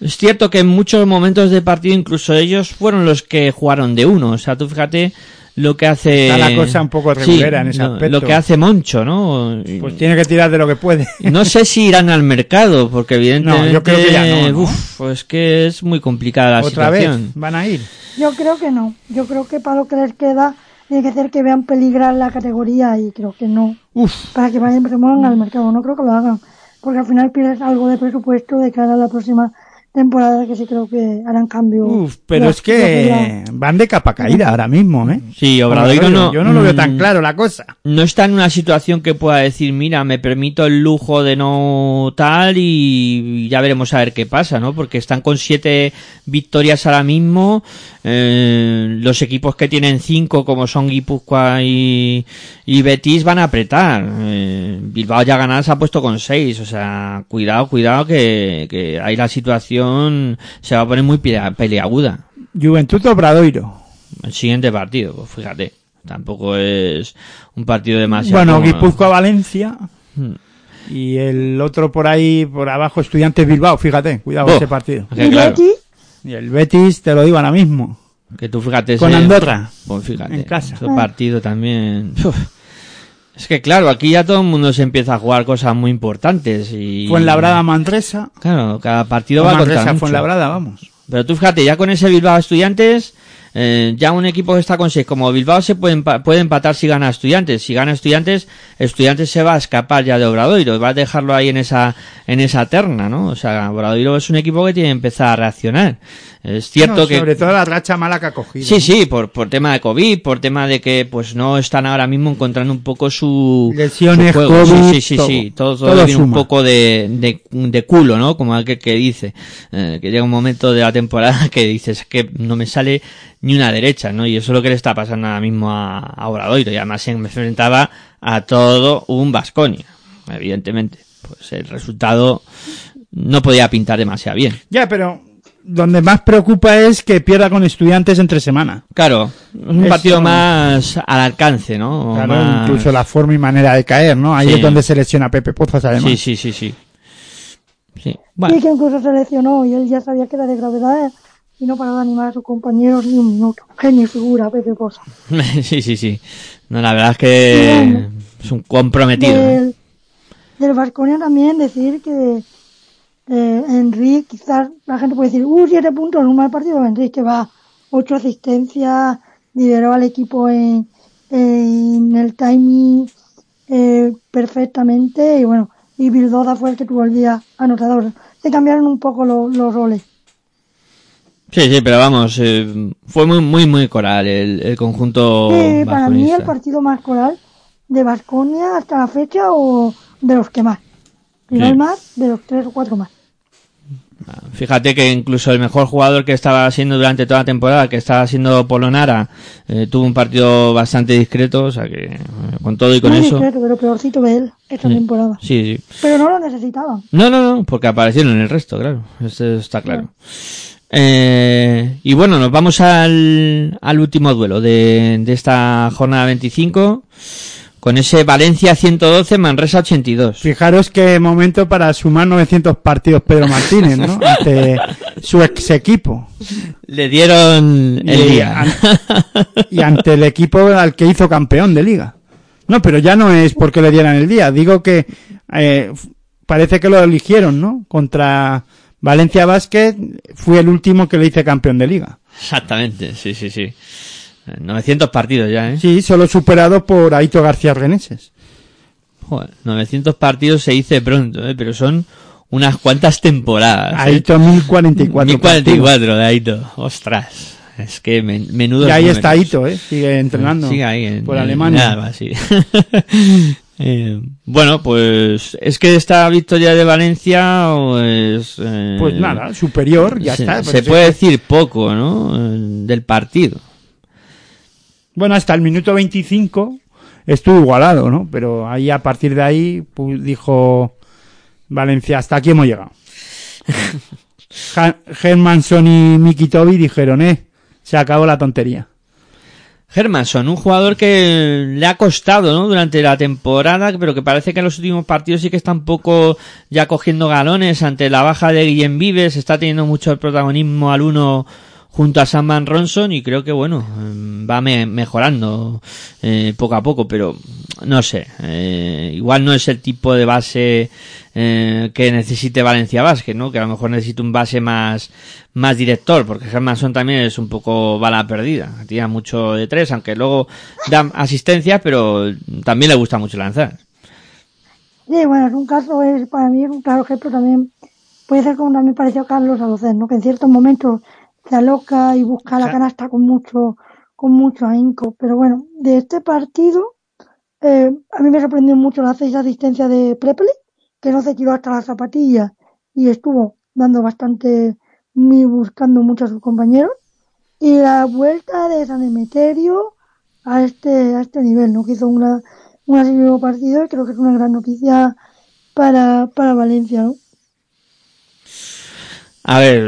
Es cierto que en muchos momentos de partido incluso ellos fueron los que jugaron de uno. O sea, tú fíjate lo que hace... Está la cosa un poco regulera en ese lo- aspecto. Lo que hace Moncho, ¿no? Pues tiene que tirar de lo que puede. No sé si irán al mercado, porque evidentemente... No, yo creo que ya no, ¿no? Uf, pues que es muy complicada la Otra vez situación. van a ir. Yo creo que no. Yo creo que para lo que les queda tiene que ser que vean peligrar la categoría y creo que no. Uf, Para que vayan se muevan al mercado. No creo que lo hagan. Porque al final pierdes algo de presupuesto de cara a la próxima temporada que sí creo que harán cambio. uf, pero es que van de capa caída ahora mismo, ¿eh? Sí, Obradoiro no... Yo no lo veo mm, tan claro la cosa. no está en una situación que pueda decir, mira, me permito el lujo de no tal y ya veremos a ver qué pasa, ¿no? Porque están con siete victorias ahora mismo, eh, los equipos que tienen cinco, como son Guipúzcoa y, y Betis, van a apretar. Eh, Bilbao ya ganada se ha puesto con seis, o sea, cuidado, cuidado que, que ahí la situación se va a poner muy pelea- peleaguda Juventud Obradoiro. el siguiente partido, pues fíjate. Tampoco es un partido demasiado. Bueno, como- Guipúzcoa Valencia. Hmm. Y el otro por ahí, por abajo, Estudiantes Bilbao. Fíjate, cuidado Oh. ese partido. Claro, Y el Betis, te lo digo ahora mismo. que tú fíjate. Con ese- Andorra. Pues fíjate. En casa. Ese partido también. Uf. Es que claro, aquí ya todo el mundo se empieza a jugar cosas muy importantes y. Fuenlabrada Manresa. Claro, cada partido O va contra Manresa mucho. Fuenlabrada, vamos. Pero tú fíjate, ya con ese Bilbao Estudiantes, eh, ya un equipo que está con seis, como Bilbao se puede, empa- puede empatar si gana Estudiantes. Si gana Estudiantes, Estudiantes se va a escapar ya de Obradoiro, va a dejarlo ahí en esa, en esa terna, ¿no? O sea, Obradoiro es un equipo que tiene que empezar a reaccionar. Es cierto No, que... Sobre todo la racha mala que ha cogido. Sí, sí, por, por tema de COVID, por tema de que pues no están ahora mismo encontrando un poco su Lesiones, su juego. COVID, sí, sí, sí, todo. sí, todo, todo, Todo viene un poco de, de, de culo, ¿no? Como aquel que dice, eh, que llega un momento de la temporada [laughs] que dices que no me sale ni una derecha, ¿no? Y eso es lo que le está pasando ahora mismo a, a Obradoiro, y además se enfrentaba a todo un Vasconia, evidentemente. Pues el resultado no podía pintar demasiado bien. Ya, pero donde más preocupa es que pierda con estudiantes entre semana. Claro, es un Eso- partido más al alcance, ¿no? O Claro, más- incluso la forma y manera de caer, ¿no? Ahí Sí. es donde se lesiona Pepe Pozas, además. Sí, sí, sí, sí. Sí, y bueno, que incluso se lesionó y él ya sabía que era de gravedad y no paraba de animar a sus compañeros ni un minuto. Genio figura, Pepe Poza. [laughs] sí, sí, sí. No, la verdad es que es un comprometido. ¿eh? Del, del Vasconia también decir que eh, Henry, quizás la gente puede decir, uh, siete puntos en un mal partido. Henry que va ocho asistencias, lideró al equipo en, en el timing eh, perfectamente y bueno, y Bildoda fue el que tuvo el día anotador. Se cambiaron un poco lo- los roles. Sí, sí, pero vamos, eh, fue muy, muy, muy coral el, el conjunto. Eh, para mí el partido más coral de Vasconia hasta la fecha o de los que más. No Sí. más, de los tres o cuatro más. Fíjate que incluso el mejor jugador que estaba siendo durante toda la temporada, que estaba siendo Polonara, eh, tuvo un partido bastante discreto, o sea que eh, con todo y con Muy eso. discreto, pero peorcito de él esta Sí. temporada. Sí, sí. Pero no lo necesitaban. No, no, no, porque aparecieron en el resto, claro. Esto está claro. Eh, y bueno, nos vamos al, al último duelo de, de esta jornada 25, con ese Valencia 112, Manresa 82. Fijaros qué momento para sumar 900 partidos Pedro Martínez, ¿no? [laughs] Ante su ex equipo. Le dieron el Y día. an- y ante el equipo al que hizo campeón de liga. No, pero ya no es porque le dieran el día. Digo que eh, parece que lo eligieron, ¿no? Contra Valencia Basket fue el último que le hice campeón de liga. Exactamente, sí, sí, sí. Eh, 900 partidos ya, ¿eh? Sí, solo superado por Aito García Reneses. Joder, 900 partidos se dice pronto, ¿eh? Pero son unas cuantas temporadas. ¿eh? Aito 1044. 1044 de Aito. Ostras. Es que men- menudo. Y ahí está Aito, ¿eh? Sigue entrenando. Sigue ahí en, por en- Alemania. nada más, sí. [laughs] Eh, bueno, pues es que esta victoria de Valencia, pues. eh, Pues nada, superior, ya se, está. se puede decir poco, ¿no? Eh, Del partido. Bueno, hasta el minuto 25 estuvo igualado, ¿no? Pero ahí a partir de ahí pu- dijo Valencia, hasta aquí hemos llegado. [laughs] Hermanson y Miki Tobi dijeron, eh, se acabó la tontería. Hermanson, un jugador que le ha costado, ¿no? Durante la temporada, pero que parece que en los últimos partidos sí que está un poco ya cogiendo galones ante la baja de Guillem Vives, está teniendo mucho protagonismo al uno junto a Sam Van Ronson y creo que bueno, eh, va me- mejorando eh, poco a poco, pero no sé, eh, igual no es el tipo de base eh, que necesite Valencia Vázquez, ¿no? Que a lo mejor necesita un base más, más director, porque Hermanson también es un poco bala perdida, tira mucho de tres, aunque luego da asistencia, pero también le gusta mucho lanzar. Sí, bueno, es un caso, es, para mí es un claro ejemplo también, puede ser como también pareció Carlos Alocén, ¿no? Que en ciertos momentos se aloca y busca la canasta con mucho, con mucho ahínco. Pero bueno, de este partido, eh, a mí me sorprendió mucho las seis asistencias de Prepeli, que no se tiró hasta las zapatillas y estuvo dando bastante, buscando mucho a sus compañeros. Y la vuelta de San Emeterio a este, a este nivel, ¿no? Que hizo una, un asimismo partido y creo que es una gran noticia para, para Valencia, ¿no? A ver,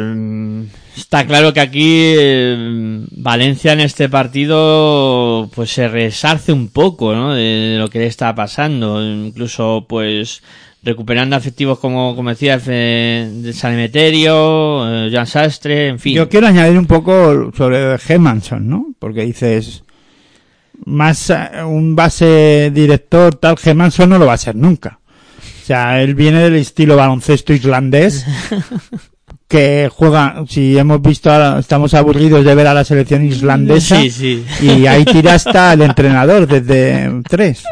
está claro que aquí eh, Valencia en este partido pues se resarce un poco, ¿no? De, de lo que le está pasando, incluso pues recuperando efectivos como, como decía eh, de San Emeterio, eh, Jan Sastre, en fin. Yo quiero añadir un poco sobre Hermanson, ¿no? Porque dices, más eh, un base director tal, Hermanson no lo va a ser nunca. O sea, él viene del estilo baloncesto islandés, [laughs] que juega, si hemos visto, ahora, estamos aburridos de ver a la selección islandesa, Sí, sí. y ahí tira hasta el entrenador desde tres.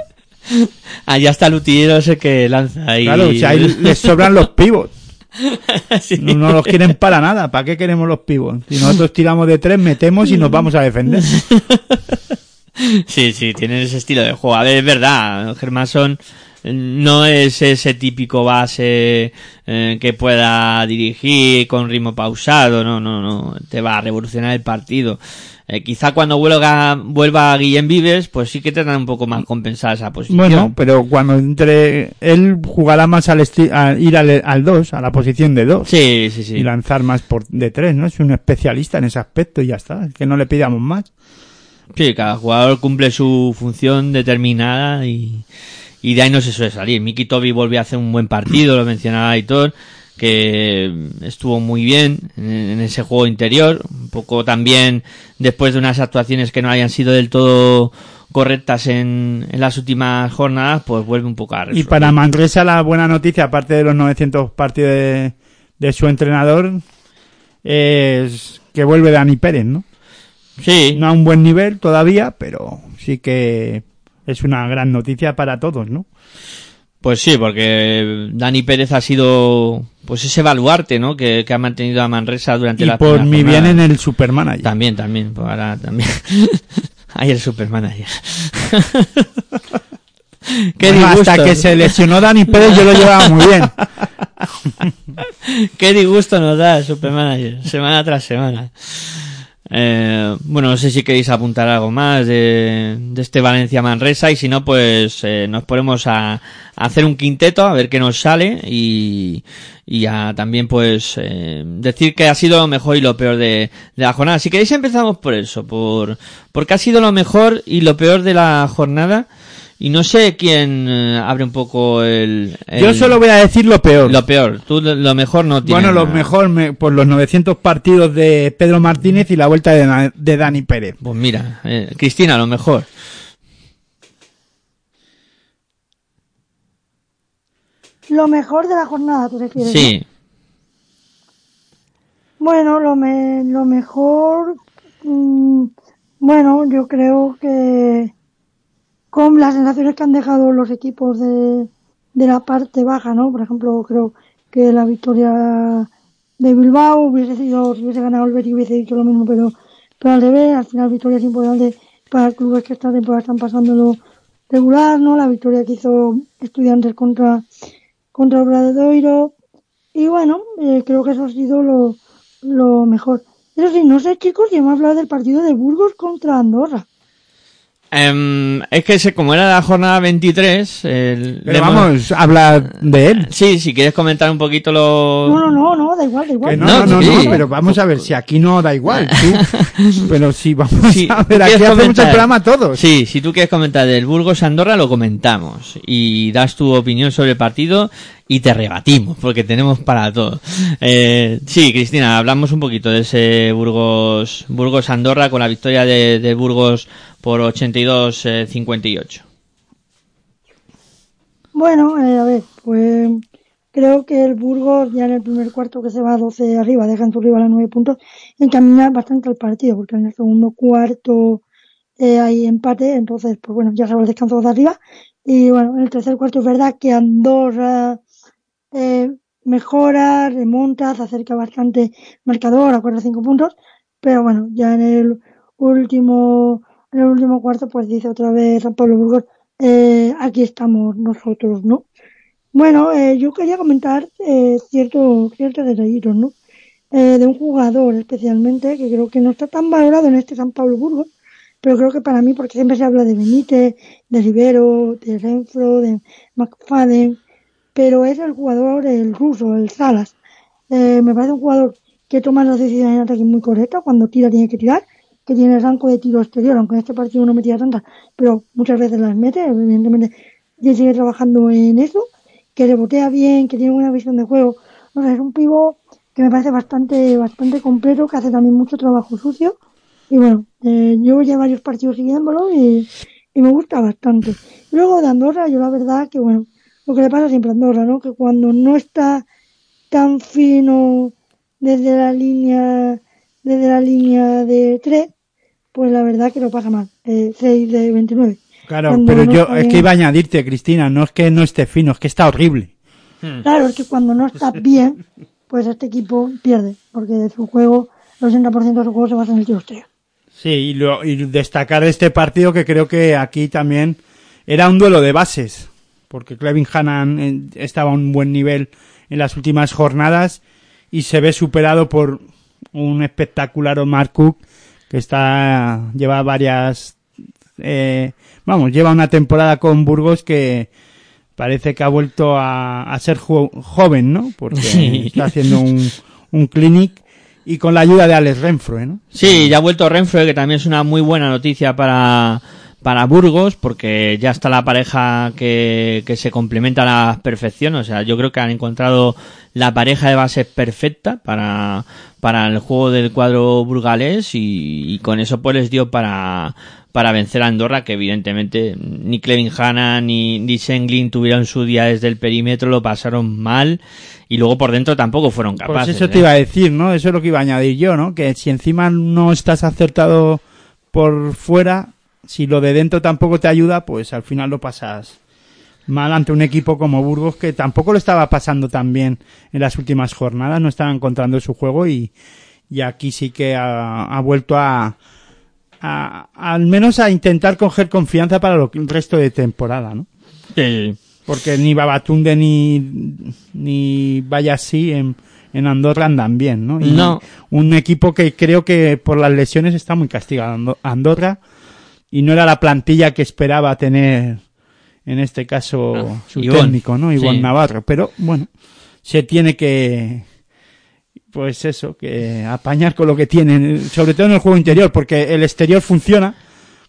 Allá está el utillero ese que lanza ahí. Claro, sea, ahí les sobran los pivos. [laughs] Sí. No, no los quieren para nada. ¿Para qué queremos los pivos? Si nosotros tiramos de tres, metemos y nos vamos a defender. [laughs] Sí, sí, tienen ese estilo de juego. A ver, es verdad, Germason no es ese típico base eh, que pueda dirigir con ritmo pausado, no, no, no, te va a revolucionar el partido. Eh, quizá cuando vuelva, vuelva Guillem Vives, pues sí que tendrán un poco más compensada esa posición. Bueno, pero cuando entre él jugará más al a ir al, al 2, a la posición de 2 sí, sí, sí. y lanzar más por de 3, ¿no? Es un especialista en ese aspecto y ya está, es que no le pidamos más. Sí, cada jugador cumple su función determinada y, y de ahí no se suele salir. Miki Tobi volvió a hacer un buen partido, lo mencionaba Aitor, que estuvo muy bien en, en ese juego interior, un poco también después de unas actuaciones que no hayan sido del todo correctas en, en las últimas jornadas, pues vuelve un poco a Y resurgir. para Manresa la buena noticia, aparte de los 900 partidos de, de su entrenador, es que vuelve Dani Pérez, ¿no? Sí, No a un buen nivel todavía, pero sí que es una gran noticia para todos, ¿no? Pues sí, porque Dani Pérez ha sido pues ese baluarte, ¿no? Que, que ha mantenido a Manresa durante Y la por mi bien en el Supermanager. También, también, pues ahora también. [laughs] Ahí el Supermanager. [laughs] Qué Bueno, disgusto. hasta que se lesionó Dani Pérez yo lo llevaba muy bien. [laughs] Qué disgusto nos da el Supermanager, semana tras semana. Eh, bueno, no sé si queréis apuntar algo más de, de este Valencia Manresa y si no, pues eh, nos ponemos a, a hacer un quinteto a ver qué nos sale y, y a también pues eh, decir que ha sido lo mejor y lo peor de, de la jornada. Si queréis empezamos por eso, por porque ha sido lo mejor y lo peor de la jornada y no sé quién eh, abre un poco el, Yo solo voy a decir lo peor. lo peor, tú lo lo mejor no tienes. bueno, lo nada. mejor me- por los 900 partidos de Pedro Martínez y la vuelta de, Dani Pérez. Pues mira, eh, Cristina, lo mejor. Lo mejor de la jornada, ¿tú refieres? Sí, ¿no? Bueno, lo, me, lo mejor, mm, bueno, yo creo que con las sensaciones que han dejado los equipos de, de la parte baja, ¿no? Por ejemplo, creo que la victoria de Bilbao hubiese sido, si hubiese ganado el Betis hubiese dicho lo mismo, pero, pero al revés, al final victorias importantes para clubes que esta temporada están pasándolo regular, ¿no? La victoria que hizo Estudiantes contra, contra Obradoiro, y bueno, eh, creo que eso ha sido lo, lo mejor. Eso sí, no sé chicos, si hemos hablado del partido de Burgos contra Andorra. Em, es que se, como era la jornada 23, el- le Pero vamos a hablar de él. Sí, si quieres comentar un poquito lo... No, no, no, no, da igual, da igual. no, No, no, no, sí. no, pero vamos a ver, si aquí no da igual, tú. [laughs] Pero si vamos Sí, a ¿tú ver, aquí hacemos el programa todos. Sí, si tú quieres comentar del Burgos Andorra, lo comentamos. Y das tu opinión sobre el partido y te rebatimos, porque tenemos para todo. Eh, sí, Cristina, hablamos un poquito de ese Burgos, Burgos Andorra con la victoria de, Burgos por 82-58. Bueno, eh, a ver, pues creo que el Burgos ya en el primer cuarto que se va a 12 arriba, deja en su rival a 9 puntos, encamina bastante el partido, porque en el segundo cuarto eh, hay empate, entonces, pues bueno, ya se va el descanso de arriba. Y bueno, en el tercer cuarto es verdad que Andorra eh, mejora, remonta, se acerca bastante marcador a 4 o 5 puntos, pero bueno, ya en el último, en el último cuarto, pues dice otra vez San Pablo Burgos, eh, aquí estamos nosotros, ¿no? Bueno, eh, yo quería comentar eh, cierto, ciertos detallitos, ¿no? Eh, de un jugador especialmente que creo que no está tan valorado en este San Pablo Burgos, pero creo que para mí, porque siempre se habla de Benítez, de Rivero, de Renfro, de McFadden, pero es el jugador, el ruso, el Salas. Eh, me parece un jugador que toma las decisiones en ataque muy correctas, cuando tira tiene que tirar, que tiene rango de tiro exterior, aunque en este partido no metía tantas, pero muchas veces las mete, evidentemente, y sigue trabajando en eso, que rebotea bien, que tiene buena visión de juego. O sea, es un pivo que me parece bastante, bastante completo, que hace también mucho trabajo sucio. Y bueno, eh, llevo ya varios partidos siguiéndolo y, y me gusta bastante. Luego de Andorra, yo la verdad que bueno, lo que le pasa siempre a Andorra, ¿no? Que cuando no está tan fino desde la línea, desde la línea de 3, pues la verdad que lo pasa mal. Eh, 6 de 29. Claro, Cuando pero no yo es que iba a añadirte, Cristina, no es que no esté fino, es que está horrible. Claro, es que cuando no está [laughs] bien, pues este equipo pierde, porque su juego, el 80% de su juego se basa en el tiro exterior. Sí, y, lo- y destacar de este partido que creo que aquí también era un duelo de bases, porque Clevin Hannan eh, estaba a un buen nivel en las últimas jornadas y se ve superado por un espectacular Omar Cook que está lleva varias eh, vamos lleva una temporada con Burgos que parece que ha vuelto a, a ser jo- joven, ¿no? Porque Sí. está haciendo un, un clinic y con la ayuda de Alex Renfro, ¿eh, ¿no? Sí, ya ha vuelto Renfro, que también es una muy buena noticia para, para Burgos, porque ya está la pareja que, que se complementa a la perfección. O sea, yo creo que han encontrado la pareja de bases perfecta para, para el juego del cuadro burgalés y, y con eso pues les dio para, para vencer a Andorra, que evidentemente ni Clevin Hanna ni, ni Senglin tuvieron su día desde el perímetro, lo pasaron mal y luego por dentro tampoco fueron capaces. Pues eso ¿eh? te iba a decir, ¿no? Eso es lo que iba a añadir yo, ¿no? Que si encima no estás acertado por fuera, si lo de dentro tampoco te ayuda, pues al final lo pasas mal ante un equipo como Burgos que tampoco lo estaba pasando tan bien en las últimas jornadas, no estaba encontrando su juego y, y aquí sí que ha, ha vuelto a, a- al menos a intentar coger confianza para lo el resto de temporada, ¿no? Sí. Porque ni Babatunde ni, ni vaya así en, en Andorra andan bien, ¿no? Y No. Un equipo que creo que por las lesiones está muy castigado Ando- Andorra y no era la plantilla que esperaba tener en este caso Ah, su técnico, ¿no? Ivonne Sí. Navarro. Pero bueno, se tiene que pues eso, que apañar con lo que tienen, sobre todo en el juego interior, porque el exterior funciona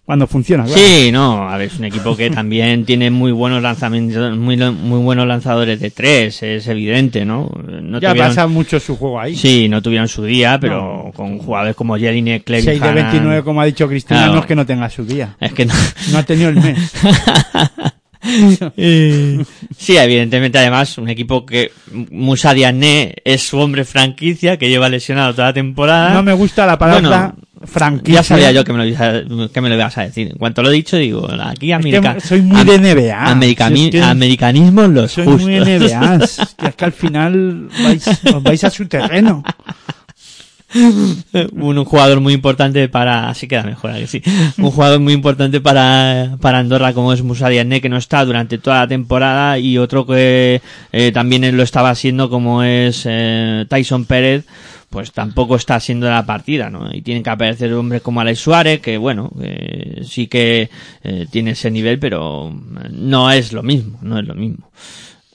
cuando funciona. claro. Sí, no, a ver, es un equipo que también tiene muy buenos lanzamientos, muy, muy buenos lanzadores de tres, es evidente, ¿no? no ya tuvieron- pasa mucho su juego ahí. Sí, no tuvieron su día, pero No. con jugadores como Jelinek, Clevin 6 de Hannan- 29, como ha dicho Cristina, Claro. no es que no tenga su día. Es que no. No ha tenido el mes. [laughs] [laughs] Sí, evidentemente, además, un equipo que Musa Diané es su hombre franquicia, que lleva lesionado toda la temporada. No me gusta la palabra Bueno, franquicia. Ya sabía yo que me, lo ibas a, que me lo ibas a decir. En cuanto lo he dicho, digo, aquí Es que soy muy de NBA. americani- Si es que americanismos los Soy justos. muy NBA. [laughs] Es que al final vais, os vais a su terreno. Un jugador muy importante para, así queda mejor, ¿a que sí. Un jugador muy importante para, para Andorra como es Musa Diagne, que no está durante toda la temporada, y otro que eh, también lo estaba siendo como es eh, Tyson Pérez, pues tampoco está siendo la partida, ¿no? Y tienen que aparecer hombres como Alex Suárez, que bueno, que sí que eh, tiene ese nivel, pero no es lo mismo, no es lo mismo.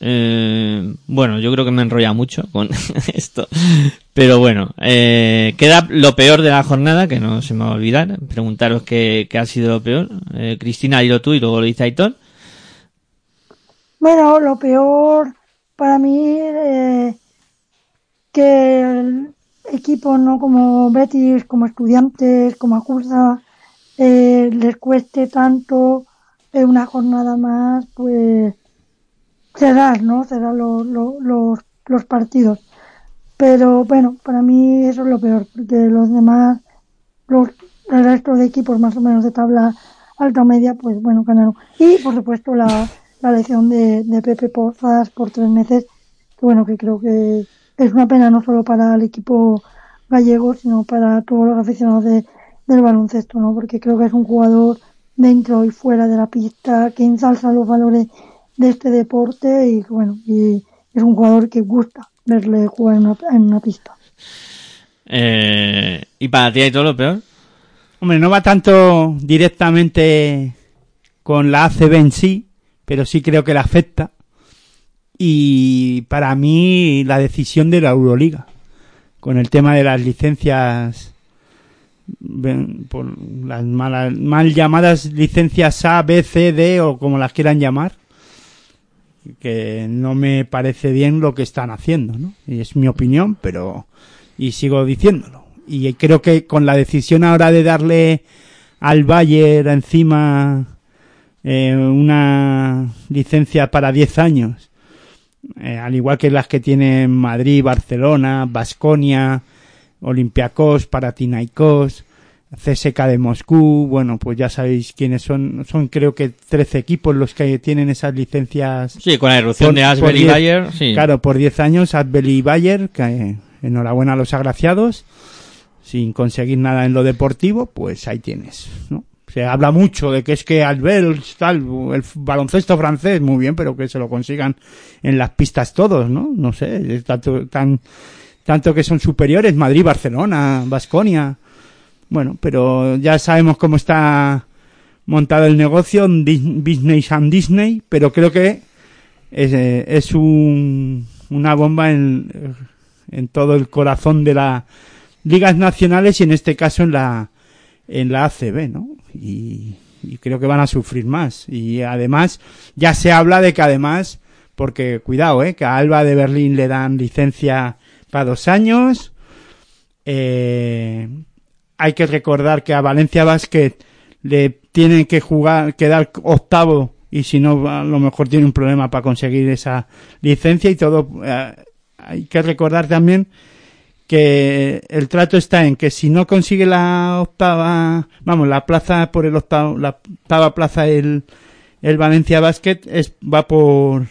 Eh, bueno, yo creo que me enrolla mucho con [laughs] esto. Pero bueno, eh, queda lo peor de la jornada, que no se me va a olvidar. Preguntaros qué, ha sido lo peor. Eh, Cristina, dilo tú y luego lo dice Aitor. Bueno, lo peor para mí eh, que el equipo no como Betis, como estudiantes, como Acursa, eh, les cueste tanto una jornada más, pues cerrar, ¿no? Cerrar lo- lo- los, los partidos. Pero bueno, para mí eso es lo peor, porque los demás, los, el resto de equipos más o menos de tabla alta o media, pues bueno, ganaron. Y por supuesto la, la elección de, de Pepe Pozas por tres meses, que bueno, que creo que es una pena no solo para el equipo gallego, sino para todos los aficionados de, del baloncesto, ¿no? Porque creo que es un jugador dentro y fuera de la pista que ensalza los valores de este deporte y bueno, y es un jugador que gusta verle jugar en una, en una pista. Eh, y para ti, Aitor, lo peor. Hombre, no va tanto directamente con la ACB en sí, pero sí creo que la afecta. Y para mí la decisión de la Euroliga, con el tema de las licencias, por las malas, mal llamadas licencias A, B, C, D o como las quieran llamar, que no me parece bien lo que están haciendo, ¿no? Y es mi opinión, pero y sigo diciéndolo. Y creo que con la decisión ahora de darle al Bayern encima eh, una licencia para 10 años, eh, al igual que las que tienen Madrid, Barcelona, Basconia, Olympiacos, Panathinaikos, CSK de Moscú, bueno, pues ya sabéis quiénes son, son creo que 13 equipos los que tienen esas licencias Sí, con la irrupción Por- de Asbel y Bayer, sí. Claro, por 10 años, Adbel y Bayer, que eh, enhorabuena a los agraciados, sin conseguir nada en lo deportivo, pues ahí tienes, ¿no? Se habla mucho de que es que Adbel, tal, el baloncesto francés, muy bien, pero que se lo consigan en las pistas todos, ¿no? No sé, es tanto, tan, tanto que son superiores, Madrid, Barcelona, Basconia, bueno, pero ya sabemos cómo está montado el negocio, Dis- Disney and Disney, pero creo que es, eh, es un, una bomba en, en todo el corazón de las ligas nacionales y en este caso en la en la ACB, ¿no? Y, y creo que van a sufrir más. Y además, ya se habla de que además, porque cuidado, ¿eh? Que a Alba de Berlín le dan licencia para dos años. Eh, hay que recordar que a Valencia Basket le tienen que jugar, quedar octavo y si no, a lo mejor tiene un problema para conseguir esa licencia y todo. eh, hay que recordar también que el trato está en que si no consigue la octava, vamos, la plaza por el octavo, la octava plaza el, el Valencia Basket es, va por,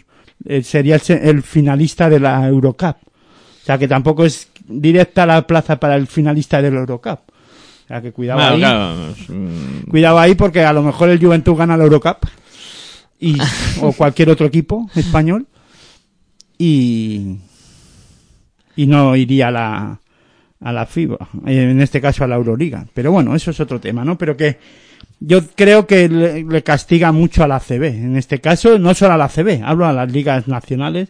eh, sería el, el finalista de la Eurocup. O sea que tampoco es directa la plaza para el finalista del Eurocup. O sea que cuidado ahí. claro, Cuidado ahí porque a lo mejor el Juventud gana la Eurocup y [laughs] o cualquier otro equipo español y y no iría a la a la FIBA, en este caso a la Euroliga. Pero bueno, eso es otro tema, ¿no? Pero que yo creo que le, le castiga mucho a la CB. En este caso, no solo a la CB, hablo a las ligas nacionales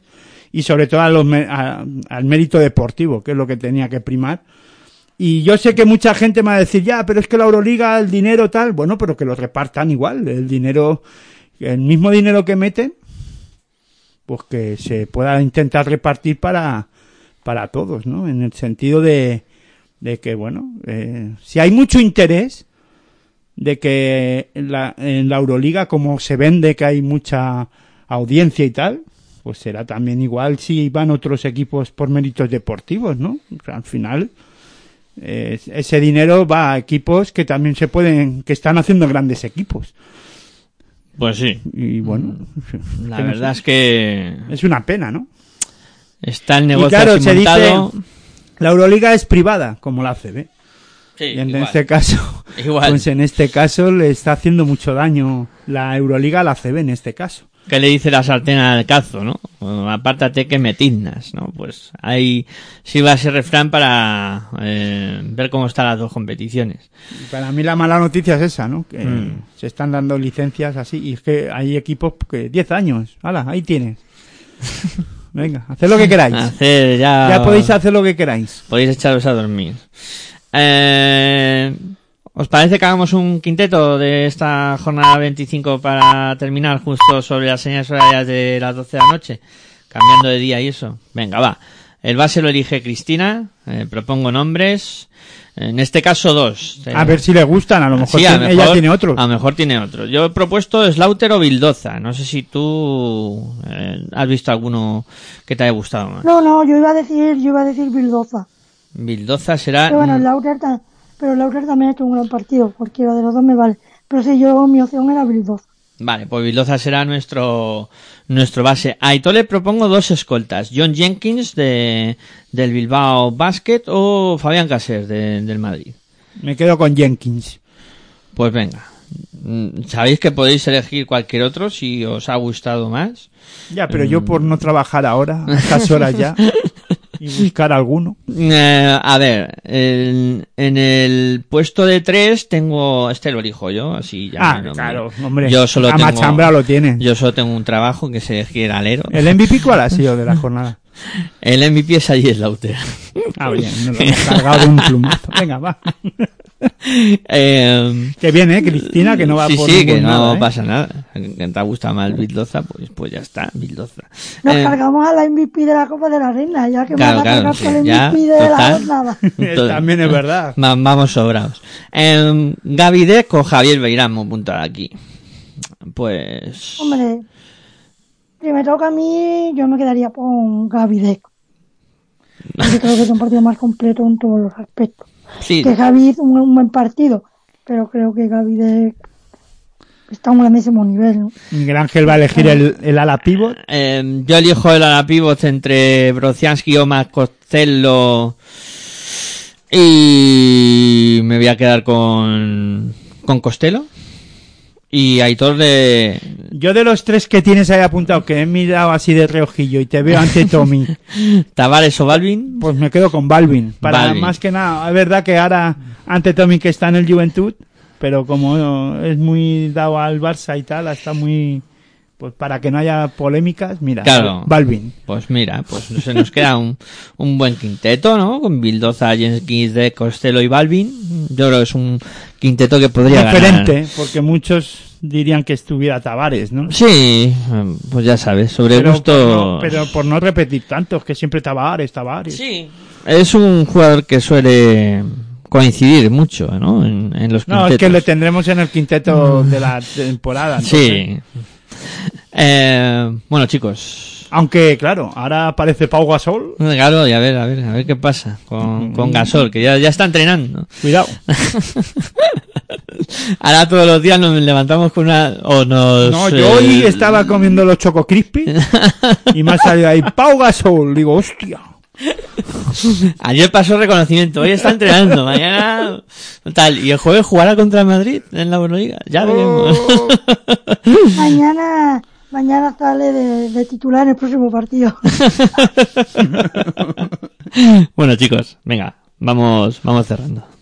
y sobre todo a los, a- al mérito deportivo, que es lo que tenía que primar. Y yo sé que mucha gente me va a decir, ya, pero es que la Euroliga, el dinero tal, bueno, pero que lo repartan igual, el dinero, el mismo dinero que meten, pues que se pueda intentar repartir para, para todos, ¿no? En el sentido de, de que, bueno, eh, si hay mucho interés de que en la, en la Euroliga, como se vende que hay mucha audiencia y tal, pues será también igual si van otros equipos por méritos deportivos, ¿no? Al final, eh, ese dinero va a equipos que también se pueden, que están haciendo grandes equipos. Pues sí. Y bueno, La que no verdad sé. es que es una pena, ¿no? está el negocio claro, así se montado. La Euroliga es privada, como la ACB. Sí, Y en igual. este caso, Igual. pues en este caso le está haciendo mucho daño la Euroliga a la ACB en este caso. ¿Qué le dice la sartén al cazo, no? Bueno, apártate que me tiznas, ¿no? Pues ahí sí va a ser refrán para eh, ver cómo están las dos competiciones. Para mí la mala noticia es esa, ¿no? Que Mm. se están dando licencias así y es que hay equipos que 10 años. ¡Hala! Ahí tienes. [laughs] Venga, haced lo que queráis. Hacer ya... Ya podéis hacer lo que queráis. Podéis echaros a dormir. Eh, ¿Os parece que hagamos un quinteto de esta jornada 25 para terminar justo sobre las señales horarias de las 12 de la noche? Cambiando de día y eso. Venga, va. El base lo elige Cristina. eh, propongo nombres. En este caso dos. A ver si le gustan, a lo mejor Sí, a tiene- mejor- ella tiene otro. A lo mejor tiene otro. Yo he propuesto Slaughter o Bildoza. No sé si tú eh, has visto alguno que te haya gustado más. No, no, yo iba a decir, yo iba a decir Bildoza. Bildoza será... Pero bueno, Lauter, ta- pero Lauter también ha hecho un gran partido, cualquiera de los dos me vale. Pero si yo, mi opción era Bildoza. Vale, pues Bildoza será nuestro nuestro base. A Aito le propongo dos escoltas. John Jenkins de, del Bilbao Basket o Fabián Caser de- del Madrid. Me quedo con Jenkins. Pues venga. Mm, Sabéis que podéis elegir cualquier otro si os ha gustado más. Ya, pero yo por no trabajar ahora, a estas horas ya, [laughs] y buscar alguno. Eh, a ver, en, en el puesto de tres tengo, este lo elijo yo, así ya. Ah, nombro. claro, hombre. Yo solo tengo, Machambra lo tiene. yo solo tengo un trabajo que es elegir alero. ¿El MVP cuál ha sido de la jornada? [laughs] El MVP es allí Slaughter. Ah, bien, nos lo hemos [laughs] cargado de un plumazo. Venga, va. [laughs] eh, Que bien, ¿eh? Cristina, que no va sí, por sí, que no ¿eh? pasa nada. Que te gusta más Bildoza, pues, pues ya está, Bildoza. Nos Eh, cargamos a la MVP de la Copa de la Reina, ya que Claro, me a claro, cargar con sí, el ya, MVP de la jornada. [laughs] [laughs] También es verdad. va- vamos sobrados. Eh, Gaby Deck o Javier Beirán, me apuntar aquí. Pues... Hombre, si me toca a mí, yo me quedaría con Gaby Deck. Porque creo que es un partido más completo en todos los aspectos. Sí, Que Gaby hizo un, un buen partido, pero creo que Gaby Deck está a un grandísimo nivel. ¿no? Miguel Ángel va a elegir el, el ala pivot. eh, yo elijo el ala pivot entre Brociansky, Omar Costello y me voy a quedar con, con Costello. Y Aitor de, Yo de los tres que tienes ahí apuntado, que he mirado así de reojillo y te veo ante Tommy, [laughs] Tavares o Balvin. pues me quedo con Balvin. Para Balvin. más que nada, es verdad que ahora ante Tommy que está en el Juventud, pero como es muy dado al Barça y tal, está muy... Pues para que no haya polémicas, mira, Claro. Balvin. Pues mira, pues se nos queda un, un buen quinteto, ¿no? Con Bildoza, Jenkins, de Costello y Balvin. Yo creo que es un quinteto que podría ganar. Diferente, porque muchos dirían que estuviera Tavares, ¿no? Sí, pues ya sabes, sobre Pero gusto. por, no, pero por no repetir tanto, que siempre Tavares, Tavares. Sí. Es un jugador que suele coincidir mucho, ¿no? En, en los No, quintetos. es que le tendremos en el quinteto de la temporada. entonces. Sí. Eh, bueno, chicos. Aunque, claro, ahora aparece Pau Gasol. Claro, y a ver, a ver, a ver qué pasa con, con Gasol, que ya, ya está entrenando. Cuidado. [laughs] Ahora todos los días nos levantamos con una... O nos... No, yo hoy eh, estaba comiendo los Choco Crispy y me ha salido ahí Pau Gasol. Digo, hostia. [laughs] Ayer pasó reconocimiento, hoy está entrenando, mañana... Tal, y el jueves jugará contra el Madrid en la Euroliga. Ya veremos. Oh. [laughs] Mañana, mañana sale de, de titular en el próximo partido. [laughs] [laughs] bueno, chicos, venga, vamos, vamos cerrando.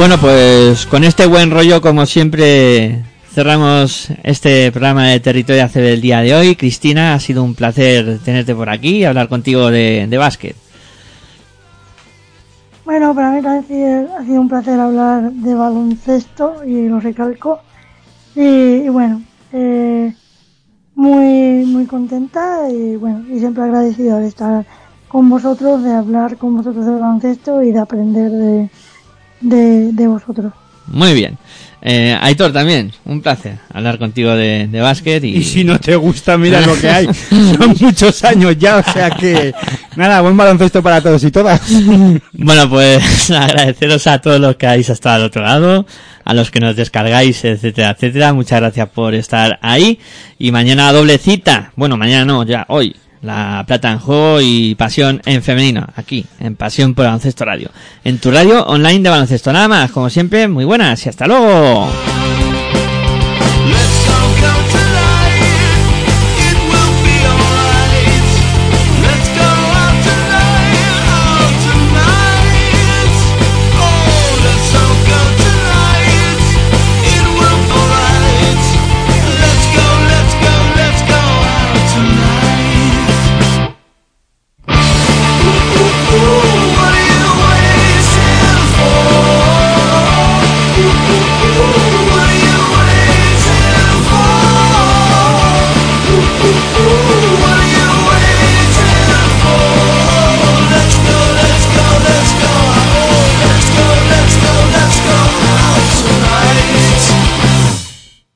Bueno, pues con este buen rollo, como siempre, cerramos este programa de Territorio ACB del día de hoy. Cristina, ha sido un placer tenerte por aquí y hablar contigo de, de básquet. Bueno, para mí también ha sido- un placer hablar de baloncesto y lo recalco. Y, y bueno, eh, muy muy contenta y bueno, y siempre agradecida de estar con vosotros, de hablar con vosotros de baloncesto y de aprender de, de, de vosotros. Muy bien. Eh, Aitor también, un placer hablar contigo de, de básquet y, Y si no te gusta, mira lo que hay. [laughs] Son muchos años ya, o sea que... Nada, buen baloncesto para todos y todas. [laughs] Bueno, pues [laughs] agradeceros a todos los que habéis estado al otro lado, a los que nos descargáis, etcétera, etcétera. Muchas gracias por estar ahí. Y mañana doble cita. Bueno, mañana no, ya hoy. La Plata en Juego y Pasión en Femenino. Aquí, en Pasión por Baloncesto Radio. En tu radio online de baloncesto. Nada más, como siempre, muy buenas y hasta luego.